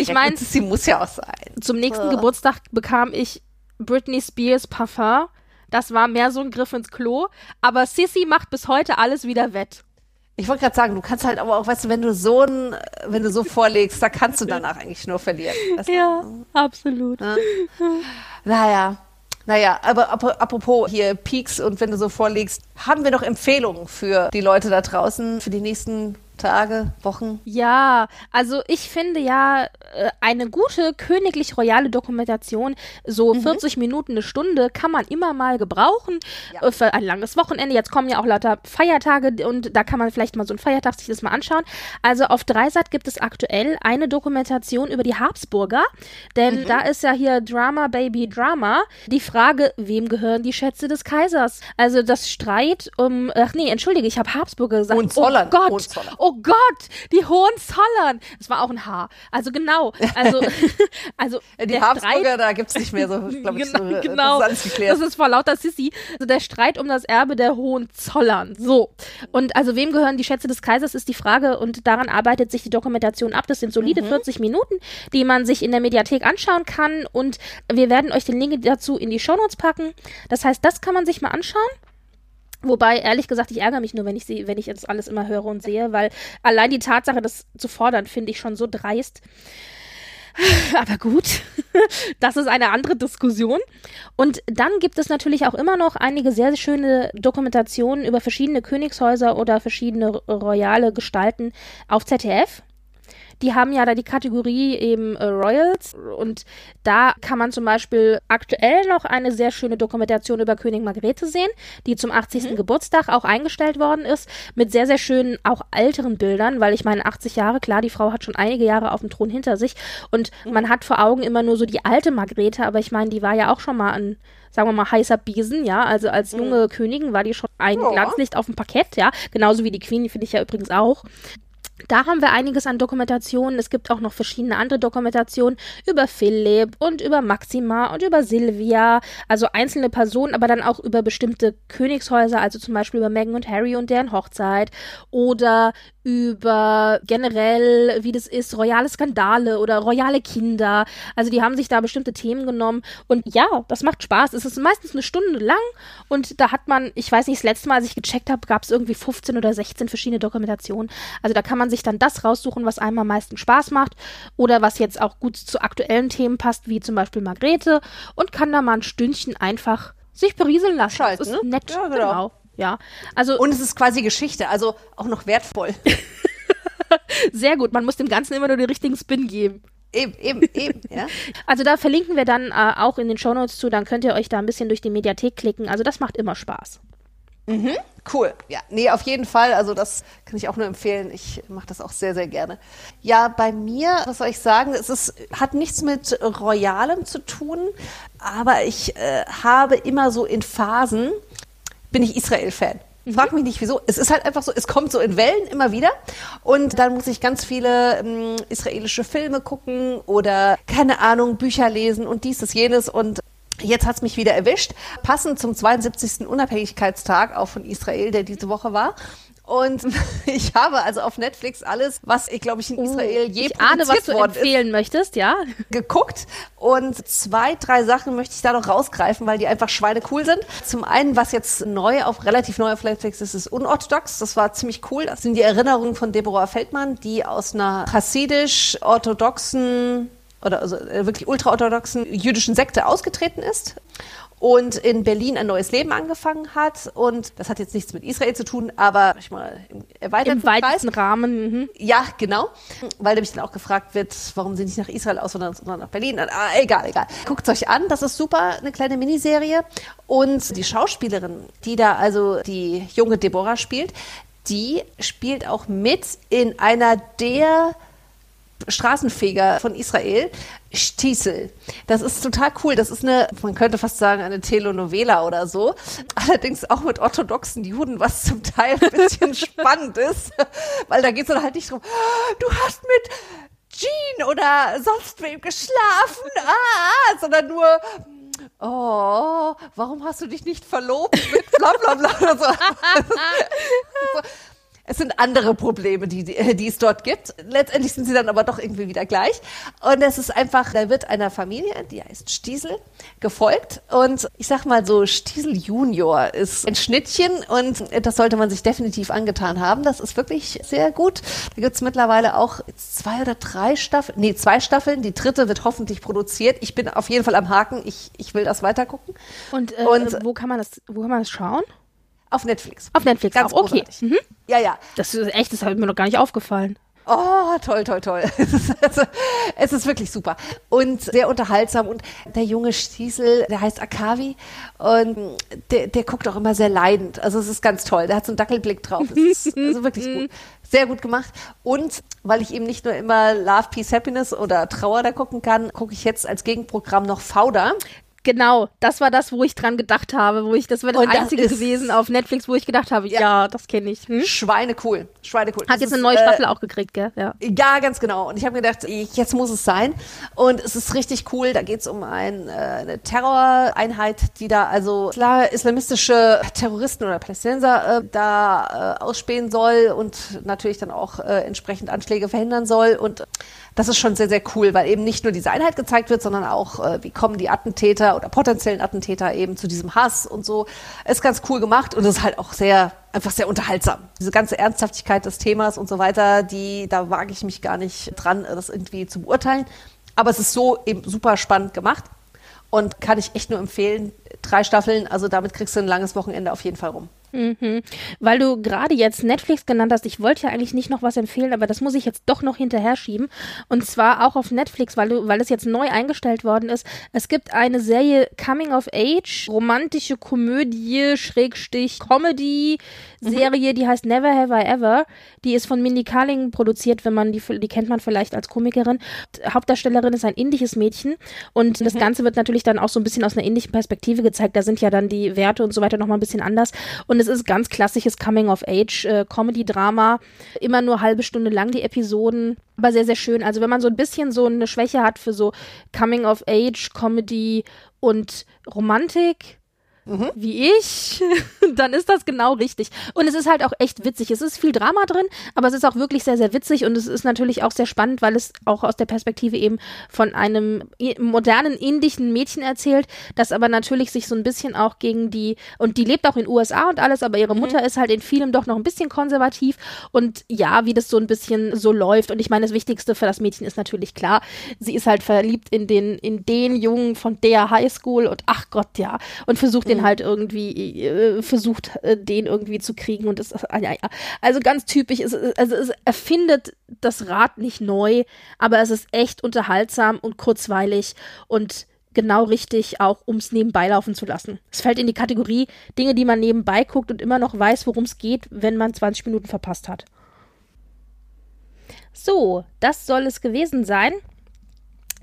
ich Ja, meine, Sissy muss ja auch sein. zum nächsten Geburtstag bekam ich Britney Spears Parfum. Das war mehr so ein Griff ins Klo. Aber Sissy macht bis heute alles wieder wett. Ich wollte gerade sagen, du kannst halt aber auch, weißt du, wenn du so ein, wenn du so vorlegst, da kannst du danach eigentlich nur verlieren. Du? Ja, absolut. Naja. Naja, aber ap- apropos hier Peaks und wenn du so vorlegst, haben wir noch Empfehlungen für die Leute da draußen für die nächsten Tage, Wochen? Ja, also ich finde ja, äh, eine gute königlich-royale Dokumentation, so 40 Minuten, eine Stunde, kann man immer mal gebrauchen Ja. äh, für ein langes Wochenende. Jetzt kommen ja auch lauter Feiertage und da kann man vielleicht mal so einen Feiertag sich das mal anschauen. Also auf Dreisat gibt es aktuell eine Dokumentation über die Habsburger, denn da ist ja hier Drama Baby Drama. Die Frage, wem gehören die Schätze des Kaisers? Also das Streit um, ach nee, entschuldige, ich habe Habsburger gesagt. Hohenzollern, Oh Gott, Hohenzollern. oh Gott, die Hohenzollern. Das war auch ein H. Also genau, also, also Die Habsburger, Streit, da gibt's nicht mehr so, glaube ich, genau, so, genau. das ist alles geklärt. Das ist vor lauter Sissi. Also der Streit um das Erbe der Hohenzollern. So. Und also wem gehören die Schätze des Kaisers, ist die Frage. Und daran arbeitet sich die Dokumentation ab. Das sind solide 40 Minuten, die man sich in der Mediathek anschauen kann. Und wir werden euch den Link dazu in die Shownotes packen. Das heißt, das kann man sich mal anschauen. Wobei, ehrlich gesagt, ich ärgere mich nur, wenn ich sie, wenn ich jetzt alles immer höre und sehe, weil allein die Tatsache, das zu fordern, finde ich schon so dreist. Aber gut, das ist eine andere Diskussion. Und dann gibt es natürlich auch immer noch einige sehr schöne Dokumentationen über verschiedene Königshäuser oder verschiedene royale Gestalten auf ZDF. Die haben ja da die Kategorie eben äh, Royals und da kann man zum Beispiel aktuell noch eine sehr schöne Dokumentation über König Margrethe sehen, die zum 80. Mhm. Geburtstag auch eingestellt worden ist, mit sehr, sehr schönen, auch älteren Bildern, weil ich meine, 80 Jahre, klar, die Frau hat schon einige Jahre auf dem Thron hinter sich und mhm. man hat vor Augen immer nur so die alte Margrethe, aber ich meine, die war ja auch schon mal ein sagen wir mal, heißer Besen, ja. Also als mhm. junge mhm. Königin war die schon ein ja. Glanzlicht auf dem Parkett, ja. Genauso wie die Queen, die finde ich ja übrigens auch. Da haben wir einiges an Dokumentationen. Es gibt auch noch verschiedene andere Dokumentationen über Philipp und über Maxima und über Silvia, also einzelne Personen, aber dann auch über bestimmte Königshäuser, also zum Beispiel über Meghan und Harry und deren Hochzeit oder über generell, wie das ist, royale Skandale oder royale Kinder. Also die haben sich da bestimmte Themen genommen und ja, das macht Spaß. Es ist meistens eine Stunde lang und da hat man, ich weiß nicht, das letzte Mal, als ich gecheckt habe, gab es irgendwie 15 oder 16 verschiedene Dokumentationen. Also da kann man sich dann das raussuchen, was einem am meisten Spaß macht oder was jetzt auch gut zu aktuellen Themen passt, wie zum Beispiel Margrethe und kann da mal ein Stündchen einfach sich berieseln lassen. Schalten, das ist ne? nett, ja, genau. genau. Ja, also und es ist quasi Geschichte, also auch noch wertvoll. Sehr gut, man muss dem Ganzen immer nur den richtigen Spin geben. Eben, eben, eben, ja. Also da verlinken wir dann äh, auch in den Shownotes zu, dann könnt ihr euch da ein bisschen durch die Mediathek klicken. Also das macht immer Spaß. Mhm, cool. Ja, nee, auf jeden Fall. Also das kann ich auch nur empfehlen. Ich mache das auch sehr, sehr gerne. Ja, bei mir, was soll ich sagen, es ist, hat nichts mit Royalem zu tun, aber ich äh, habe immer so in Phasen, bin ich Israel-Fan. Mhm. Frag mich nicht wieso. Es ist halt einfach so, es kommt so in Wellen immer wieder. Und dann muss ich ganz viele ähm, israelische Filme gucken oder, keine Ahnung, Bücher lesen und dies, das, jenes. Und Jetzt hat's mich wieder erwischt, passend zum 72. Unabhängigkeitstag auch von Israel, der diese Woche war. Und ich habe also auf Netflix alles, was ich glaube ich in oh, Israel je ich ahne, was du empfehlen ist, möchtest, ja, geguckt. Und zwei, drei Sachen möchte ich da noch rausgreifen, weil die einfach Schweine cool sind. Zum einen, was jetzt neu auf relativ neu auf Netflix ist, ist unorthodox. Das war ziemlich cool. Das sind die Erinnerungen von Deborah Feldmann, die aus einer chassidisch-orthodoxen oder also äh, wirklich ultraorthodoxen jüdischen Sekte ausgetreten ist und in Berlin ein neues Leben angefangen hat. Und das hat jetzt nichts mit Israel zu tun, aber ich mal im erweiterten Im weitesten Kreis. Rahmen. Mhm. Ja, genau. Weil nämlich dann auch gefragt wird, warum sie nicht nach Israel auswandern, sondern nach Berlin. Ah, egal, egal. Guckt es euch an, das ist super, eine kleine Miniserie. Und die Schauspielerin, die da also die junge Deborah spielt, die spielt auch mit in einer der Straßenfeger von Israel, Stiesel. Das ist total cool. Das ist eine, man könnte fast sagen, eine Telenovela oder so. Allerdings auch mit orthodoxen Juden, was zum Teil ein bisschen spannend ist. Weil da geht es dann halt nicht drum, du hast mit Jean oder sonst wem geschlafen, ah, sondern nur, oh, warum hast du dich nicht verlobt mit bla bla bla oder so. Es sind andere Probleme, die, die, die es dort gibt. Letztendlich sind sie dann aber doch irgendwie wieder gleich. Und es ist einfach, da wird einer Familie, die heißt Stiesel, gefolgt. Und ich sag mal so, Stiesel Junior ist ein Schnittchen und das sollte man sich definitiv angetan haben. Das ist wirklich sehr gut. Da gibt's mittlerweile auch zwei oder drei Staffeln, nee, zwei Staffeln. Die dritte wird hoffentlich produziert. Ich bin auf jeden Fall am Haken. Ich, ich will das weitergucken. Und, äh, und wo kann man das, wo kann man das schauen? Auf Netflix. Auf Netflix Ganz auch, okay. Mhm. Ja, ja. Das ist echt, das hat mir noch gar nicht aufgefallen. Oh, toll, toll, toll. Es ist, also, es ist wirklich super und sehr unterhaltsam. Und der junge Stiesel, der heißt Akavi und der, der guckt auch immer sehr leidend. Also es ist ganz toll. Der hat so einen Dackelblick drauf. Es ist also wirklich gut. Sehr gut gemacht. Und weil ich eben nicht nur immer Love, Peace, Happiness oder Trauer da gucken kann, gucke ich jetzt als Gegenprogramm noch Fauda. Genau, das war das, wo ich dran gedacht habe, wo ich, das wäre das und einzige das gewesen auf Netflix, wo ich gedacht habe, ja, ja das kenne ich. Hm? Schweine cool, Schweine cool. Hat das jetzt eine neue Staffel äh, auch gekriegt, gell? Ja. ja, ganz genau. Und ich habe gedacht, jetzt muss es sein. Und es ist richtig cool. Da geht es um ein, äh, eine Terroreinheit, die da also klar islamistische Terroristen oder Palästinenser äh, da äh, ausspähen soll und natürlich dann auch äh, entsprechend Anschläge verhindern soll. Und das ist schon sehr, sehr cool, weil eben nicht nur diese Einheit gezeigt wird, sondern auch, äh, wie kommen die Attentäter oder potenziellen Attentäter eben zu diesem Hass und so. Ist ganz cool gemacht und ist halt auch sehr, einfach sehr unterhaltsam. Diese ganze Ernsthaftigkeit des Themas und so weiter, die, da wage ich mich gar nicht dran, das irgendwie zu beurteilen. Aber es ist so eben super spannend gemacht und kann ich echt nur empfehlen. Drei Staffeln, also damit kriegst du ein langes Wochenende auf jeden Fall rum. Mhm. Weil du gerade jetzt Netflix genannt hast, ich wollte ja eigentlich nicht noch was empfehlen, aber das muss ich jetzt doch noch hinterher schieben. Und zwar auch auf Netflix, weil du, weil es jetzt neu eingestellt worden ist. Es gibt eine Serie Coming of Age, romantische Komödie, Schrägstich, Comedy, Serie, die heißt Never Have I Ever. Die ist von Mindy Kaling produziert, wenn man die, die kennt man vielleicht als Komikerin. Hauptdarstellerin ist ein indisches Mädchen und das Ganze wird natürlich dann auch so ein bisschen aus einer indischen Perspektive gezeigt. Da sind ja dann die Werte und so weiter nochmal ein bisschen anders. Und es ist ganz klassisches Coming-of-Age-Comedy-Drama. Äh, Immer nur halbe Stunde lang die Episoden, aber sehr, sehr schön. Also wenn man so ein bisschen so eine Schwäche hat für so Coming-of-Age-Comedy und Romantik, Mhm. wie ich, dann ist das genau richtig. Und es ist halt auch echt witzig. Es ist viel Drama drin, aber es ist auch wirklich sehr, sehr witzig und es ist natürlich auch sehr spannend, weil es auch aus der Perspektive eben von einem modernen indischen Mädchen erzählt, das aber natürlich sich so ein bisschen auch gegen die, und die lebt auch in USA und alles, aber ihre Mutter mhm. ist halt in vielem doch noch ein bisschen konservativ und ja, wie das so ein bisschen so läuft. Und ich meine, das Wichtigste für das Mädchen ist natürlich klar, sie ist halt verliebt in den, in den Jungen von der Highschool und ach Gott, ja, und versucht den mhm. halt irgendwie äh, versucht, äh, den irgendwie zu kriegen und das, ja. also ganz typisch, es, also es erfindet das Rad nicht neu, aber es ist echt unterhaltsam und kurzweilig und genau richtig, auch um es nebenbei laufen zu lassen. Es fällt in die Kategorie Dinge, die man nebenbei guckt und immer noch weiß, worum es geht, wenn man 20 Minuten verpasst hat. So, das soll es gewesen sein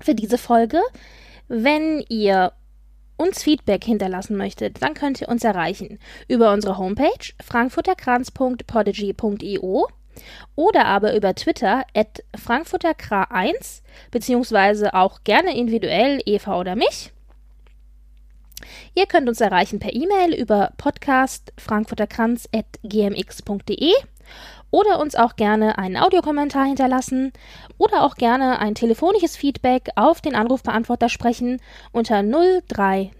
für diese Folge. Wenn ihr uns Feedback hinterlassen möchtet, dann könnt ihr uns erreichen über unsere Homepage frankfurterkranz.podigy.io oder aber über Twitter at frankfurterkra1 beziehungsweise auch gerne individuell Eva oder mich. Ihr könnt uns erreichen per E-Mail über podcast frankfurterkranz.gmx.de oder uns auch gerne einen Audiokommentar hinterlassen. Oder auch gerne ein telefonisches Feedback auf den Anrufbeantworter sprechen unter 030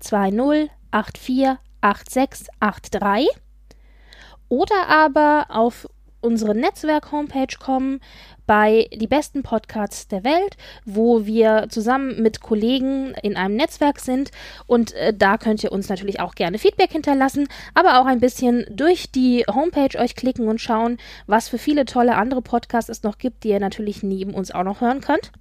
20 84 8683 oder aber auf unsere Netzwerk-Homepage kommen bei die besten Podcasts der Welt, wo wir zusammen mit Kollegen in einem Netzwerk sind und äh, da könnt ihr uns natürlich auch gerne Feedback hinterlassen, aber auch ein bisschen durch die Homepage euch klicken und schauen, was für viele tolle andere Podcasts es noch gibt, die ihr natürlich neben uns auch noch hören könnt.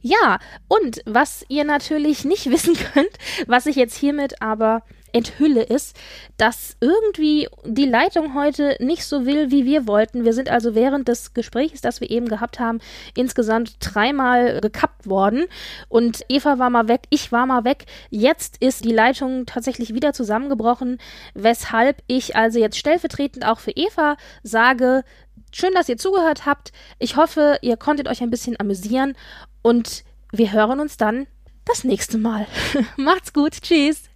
Ja, und was ihr natürlich nicht wissen könnt, was ich jetzt hiermit aber enthülle, ist, dass irgendwie die Leitung heute nicht so will, wie wir wollten. Wir sind also während des Gesprächs, das wir eben gehabt haben, insgesamt dreimal gekappt worden. Und Eva war mal weg, ich war mal weg. Jetzt ist die Leitung tatsächlich wieder zusammengebrochen, weshalb ich also jetzt stellvertretend auch für Eva sage, schön, dass ihr zugehört habt. Ich hoffe, ihr konntet euch ein bisschen amüsieren und wir hören uns dann das nächste Mal. Macht's gut. Tschüss.